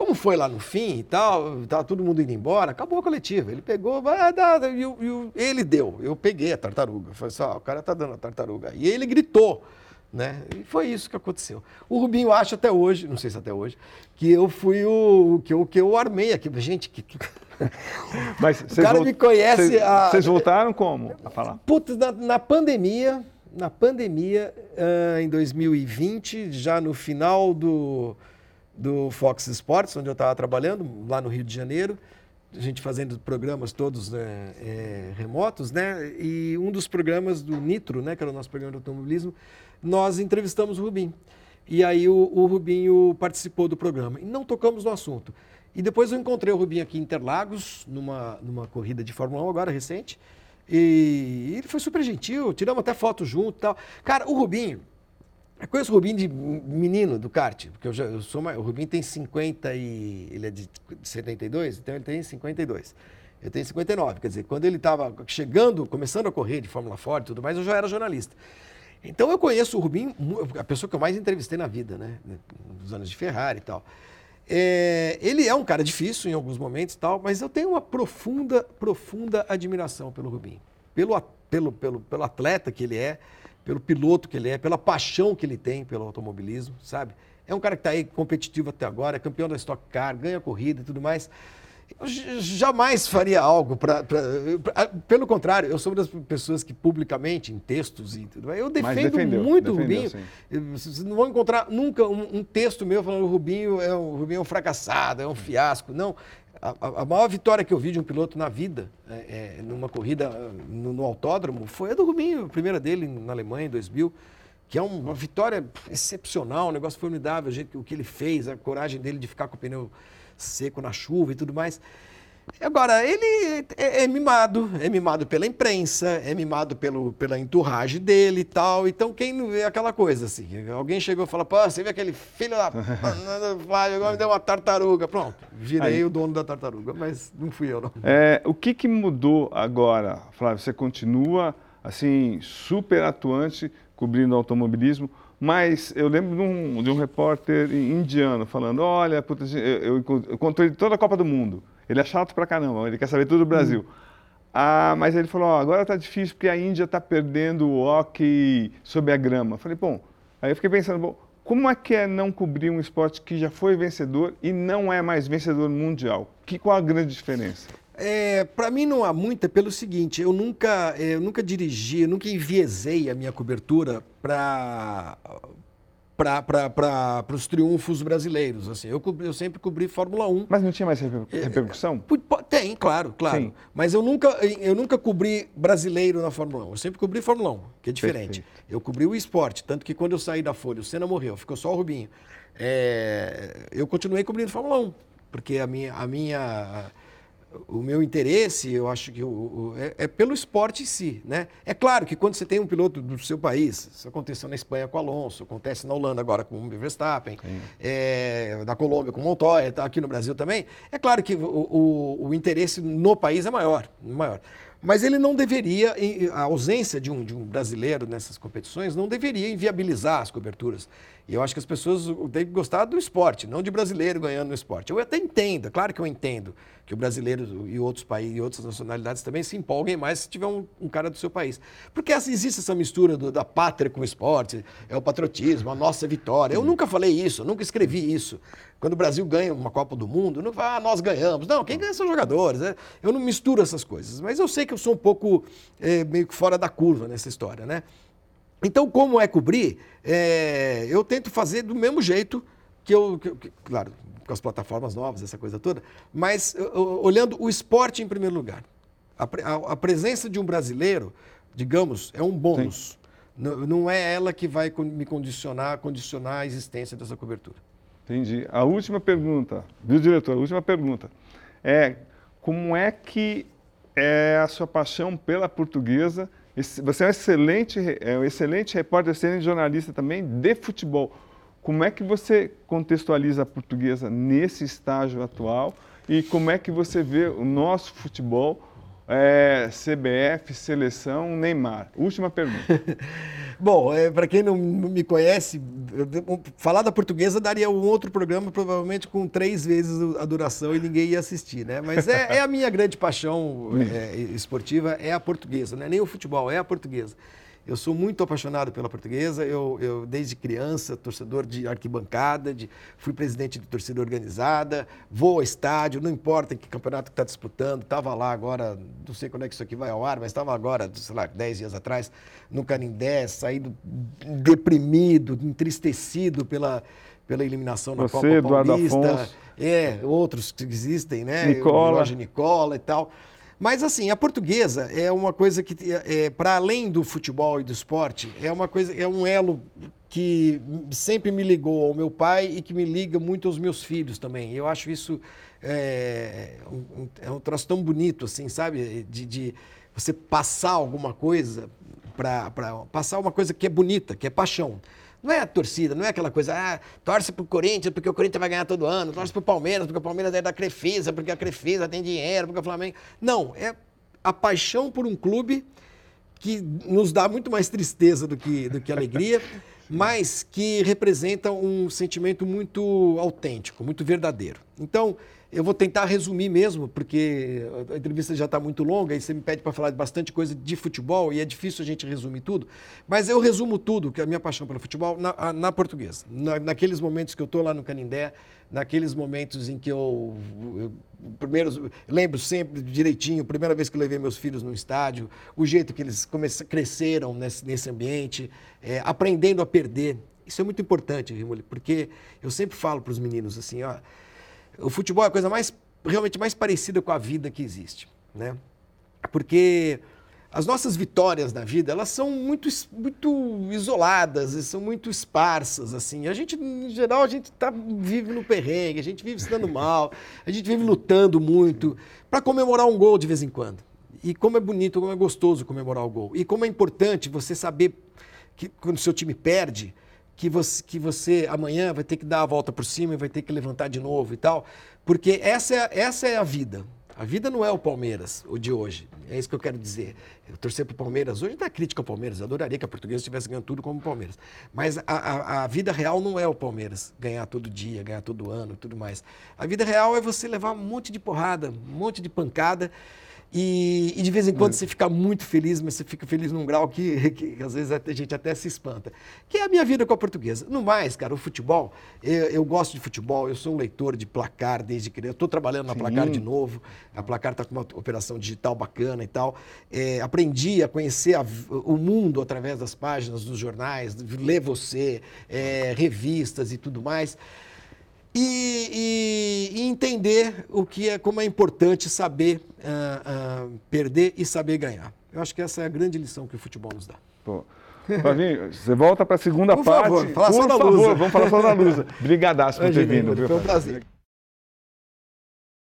Como foi lá no fim e tal, estava todo mundo indo embora, acabou a coletiva. Ele pegou, vai dar, e, e, ele deu. Eu peguei a tartaruga. Falei assim, ó, o cara tá dando a tartaruga. E ele gritou, né? E foi isso que aconteceu. O Rubinho acha até hoje, não sei se até hoje, que eu fui o que eu, que eu armei aqui. Gente, que. Mas o cara me conhece. Vocês, a... voltaram como a falar? Putz, na, na pandemia, na pandemia, uh, em 2020, já no final do do Fox Sports, onde eu estava trabalhando, lá no Rio de Janeiro, a gente fazendo programas todos né, é, remotos, né? E um dos programas do Nitro, né, que era o nosso programa de automobilismo, nós entrevistamos o Rubinho. E aí o, o Rubinho participou do programa. E não tocamos no assunto. E depois eu encontrei o Rubinho aqui em Interlagos, numa, numa corrida de Fórmula 1 agora, recente. E ele foi super gentil, tiramos até foto junto e tal. Cara, o Rubinho, eu conheço o Rubinho de menino do kart, porque eu, já, eu sou mais, o Rubinho tem 50 e ele é de 72, então ele tem 52. Eu tenho 59, quer dizer, quando ele estava chegando, começando a correr de Fórmula Ford e tudo mais, eu já era jornalista. Então eu conheço o Rubinho, a pessoa que eu mais entrevistei na vida, né? Dos anos de Ferrari e tal. É, ele é um cara difícil em alguns momentos e tal, mas eu tenho uma profunda, profunda admiração pelo Rubinho. Pelo, pelo, pelo, pelo atleta que ele é, pelo piloto que ele é, pela paixão que ele tem pelo automobilismo, sabe? É um cara que está aí competitivo até agora, é campeão da Stock Car, ganha corrida e tudo mais. Eu jamais faria algo para. Pelo contrário, eu sou uma das pessoas que publicamente, em textos e tudo mais, eu defendo defendeu, muito defendeu, o Rubinho. Vocês não vão encontrar nunca um, um texto meu falando que o Rubinho é um, o Rubinho é um fracassado, é um fiasco. Não. A, a, maior vitória que eu vi de um piloto na vida, é, é, numa corrida no, no, autódromo, foi a do Rubinho, a primeira dele na Alemanha, em 2000, que é uma vitória excepcional, um negócio formidável, o, jeito, o que ele fez, a coragem dele de ficar com o pneu seco na chuva e tudo mais. Agora, ele é, é, mimado, é mimado pela imprensa, é mimado pelo, pela enturragem dele e tal. Então, quem vê aquela coisa assim? Alguém chegou e falou: pô, você vê aquele filho da. Flávio, agora me deu uma tartaruga. Pronto, virei Aí. o dono da tartaruga, mas não fui eu, não. É, o que, que mudou agora, Flávio? Você continua, assim, super atuante, cobrindo automobilismo. Mas eu lembro de um, de um repórter indiano falando: olha, puta, eu, eu encontrei toda a Copa do Mundo. Ele é chato pra caramba, ele quer saber tudo do Brasil. Hum. Ah, mas ele falou, ó, agora tá difícil porque a Índia está perdendo o hockey sob a grama. Eu falei, bom, aí eu fiquei pensando, bom, como é que é não cobrir um esporte que já foi vencedor e não é mais vencedor mundial? Que, qual a grande diferença? É, para mim não há muita pelo seguinte, eu nunca, eu nunca dirigi, eu nunca enviesei a minha cobertura para para os triunfos brasileiros. Assim. Eu, eu sempre cobri Fórmula 1. Mas não tinha mais é, repercussão? Tem, claro, claro. Sim. Mas eu nunca, eu nunca cobri brasileiro na Fórmula 1. Eu sempre cobri Fórmula 1, que é diferente. Perfeito. Eu cobri o esporte, tanto que quando eu saí da Folha, o Senna morreu, ficou só o Rubinho. É, eu continuei cobrindo Fórmula 1, porque a minha, a minha o meu interesse, eu acho que o, o, é, é, pelo esporte em si. Né? É claro que quando você tem um piloto do seu país, isso aconteceu na Espanha com Alonso, acontece na Holanda agora com o Verstappen, é, na Colômbia com Montoya, tá aqui no Brasil também, é claro que o, o interesse no país é maior. maior. Mas ele não deveria, a ausência de um, de um brasileiro nessas competições não deveria inviabilizar as coberturas. E eu acho que as pessoas têm que gostar do esporte, não de brasileiro ganhando no esporte. Eu até entendo, é claro que eu entendo que o brasileiro e outros países e outras nacionalidades também se empolguem mais se tiver um, um cara do seu país. Porque existe essa mistura do, da pátria com o esporte, é o patriotismo, a nossa vitória. Eu nunca falei isso, nunca escrevi isso. Quando o Brasil ganha uma Copa do Mundo, não fala, ah, nós ganhamos. Não, quem ganha são os jogadores. Né? Eu não misturo essas coisas. Mas eu sei que eu sou um pouco é, meio que fora da curva nessa história, né? Então, como é cobrir, é, eu tento fazer do mesmo jeito que eu, que, que, claro, com as plataformas novas, essa coisa toda, mas olhando o esporte em primeiro lugar. A, a, a, presença de um brasileiro, digamos, é um bônus. Não, não, é ela que vai me condicionar, condicionar a existência dessa cobertura. Entendi. A última pergunta, viu, diretor? A última pergunta é como é que é a sua paixão pela portuguesa você é um excelente, é um excelente repórter, excelente jornalista também de futebol. Como é que você contextualiza a portuguesa nesse estágio atual e como é que você vê o nosso futebol é, CBF, seleção, Neymar. Última pergunta. Bom, é, para quem não me conhece, falar da portuguesa daria um outro programa, provavelmente com três vezes a duração e ninguém ia assistir, né? Mas é, é a minha grande paixão é, esportiva, é a portuguesa, não é nem o futebol, é a portuguesa. Eu sou muito apaixonado pela portuguesa. Eu, eu desde criança, torcedor de arquibancada, de, fui presidente de torcida organizada, vou ao estádio, não importa em que campeonato que está disputando. Estava lá agora, não sei quando é que isso aqui vai ao ar, mas estava agora, sei lá, 10 dias atrás, no Canindé, saído deprimido, entristecido pela, pela eliminação na Você, Copa Eduardo Paulista. Afonso. É, outros que existem, né? Nicola. Jorge Nicola e tal. Mas assim, a portuguesa é uma coisa que, é, para além do futebol e do esporte, é uma coisa, é um elo que sempre me ligou ao meu pai e que me liga muito aos meus filhos também. Eu acho isso é, um, é um troço tão bonito, assim, sabe? De, de você passar alguma coisa para passar uma coisa que é bonita, que é paixão. Não é a torcida, não é aquela coisa, ah, torce pro Corinthians porque o Corinthians vai ganhar todo ano, torce pro Palmeiras porque o Palmeiras é da Crefisa, porque a Crefisa tem dinheiro, porque o Flamengo. Não, é a paixão por um clube que nos dá muito mais tristeza do que, do que alegria, mas que representa um sentimento muito autêntico, muito verdadeiro. Então, eu vou tentar resumir mesmo, porque a entrevista já está muito longa e você me pede para falar de bastante coisa de futebol e é difícil a gente resumir tudo. Mas eu resumo tudo, que é a minha paixão pelo futebol, na, na portuguesa. Na, naqueles momentos que eu estou lá no Canindé, naqueles momentos em que eu, eu primeiros, lembro sempre direitinho, primeira vez que eu levei meus filhos no estádio, o jeito que eles cresceram nesse, nesse ambiente, é, aprendendo a perder. Isso é muito importante, Rimoli, porque eu sempre falo para os meninos assim, ó o futebol é a coisa mais realmente mais parecida com a vida que existe, né? Porque as nossas vitórias na vida, elas são muito, muito isoladas, são muito esparsas, assim. A gente, em geral, a gente tá, vive no perrengue, a gente vive se dando mal, a gente vive lutando muito para comemorar um gol de vez em quando. E como é bonito, como é gostoso comemorar o gol. E como é importante você saber que quando o seu time perde, que você, que você amanhã vai ter que dar a volta por cima e vai ter que levantar de novo e tal. Porque essa é, essa é a vida. A vida não é o Palmeiras, o de hoje. É isso que eu quero dizer. Eu torcer para o Palmeiras hoje é crítica ao Palmeiras. Eu adoraria que a portuguesa estivesse ganhando tudo como o Palmeiras. Mas a, a, a, vida real não é o Palmeiras. Ganhar todo dia, ganhar todo ano, tudo mais. A vida real é você levar um monte de porrada, um monte de pancada E, e, de vez em quando você fica muito feliz, mas você fica feliz num grau que, que, às vezes a gente até se espanta. Que é a minha vida com a portuguesa. No mais, cara, o futebol, eu, eu gosto de futebol, eu sou um leitor de placar desde criança. Estou trabalhando na Sim. placar de novo. A placar está com uma operação digital bacana e tal. É, aprendi a conhecer a, o mundo através das páginas dos jornais, ler você, é, revistas e tudo mais e, e, e, entender o que é, como é importante saber uh, uh, perder e saber ganhar. Eu acho que essa é a grande lição que o futebol nos dá. Pô. Flavinho, você volta para a segunda por parte. Favor, fala por só da favor, Lusa. vamos falar só da Lusa. Obrigadaço por ter vindo. Foi um prazer.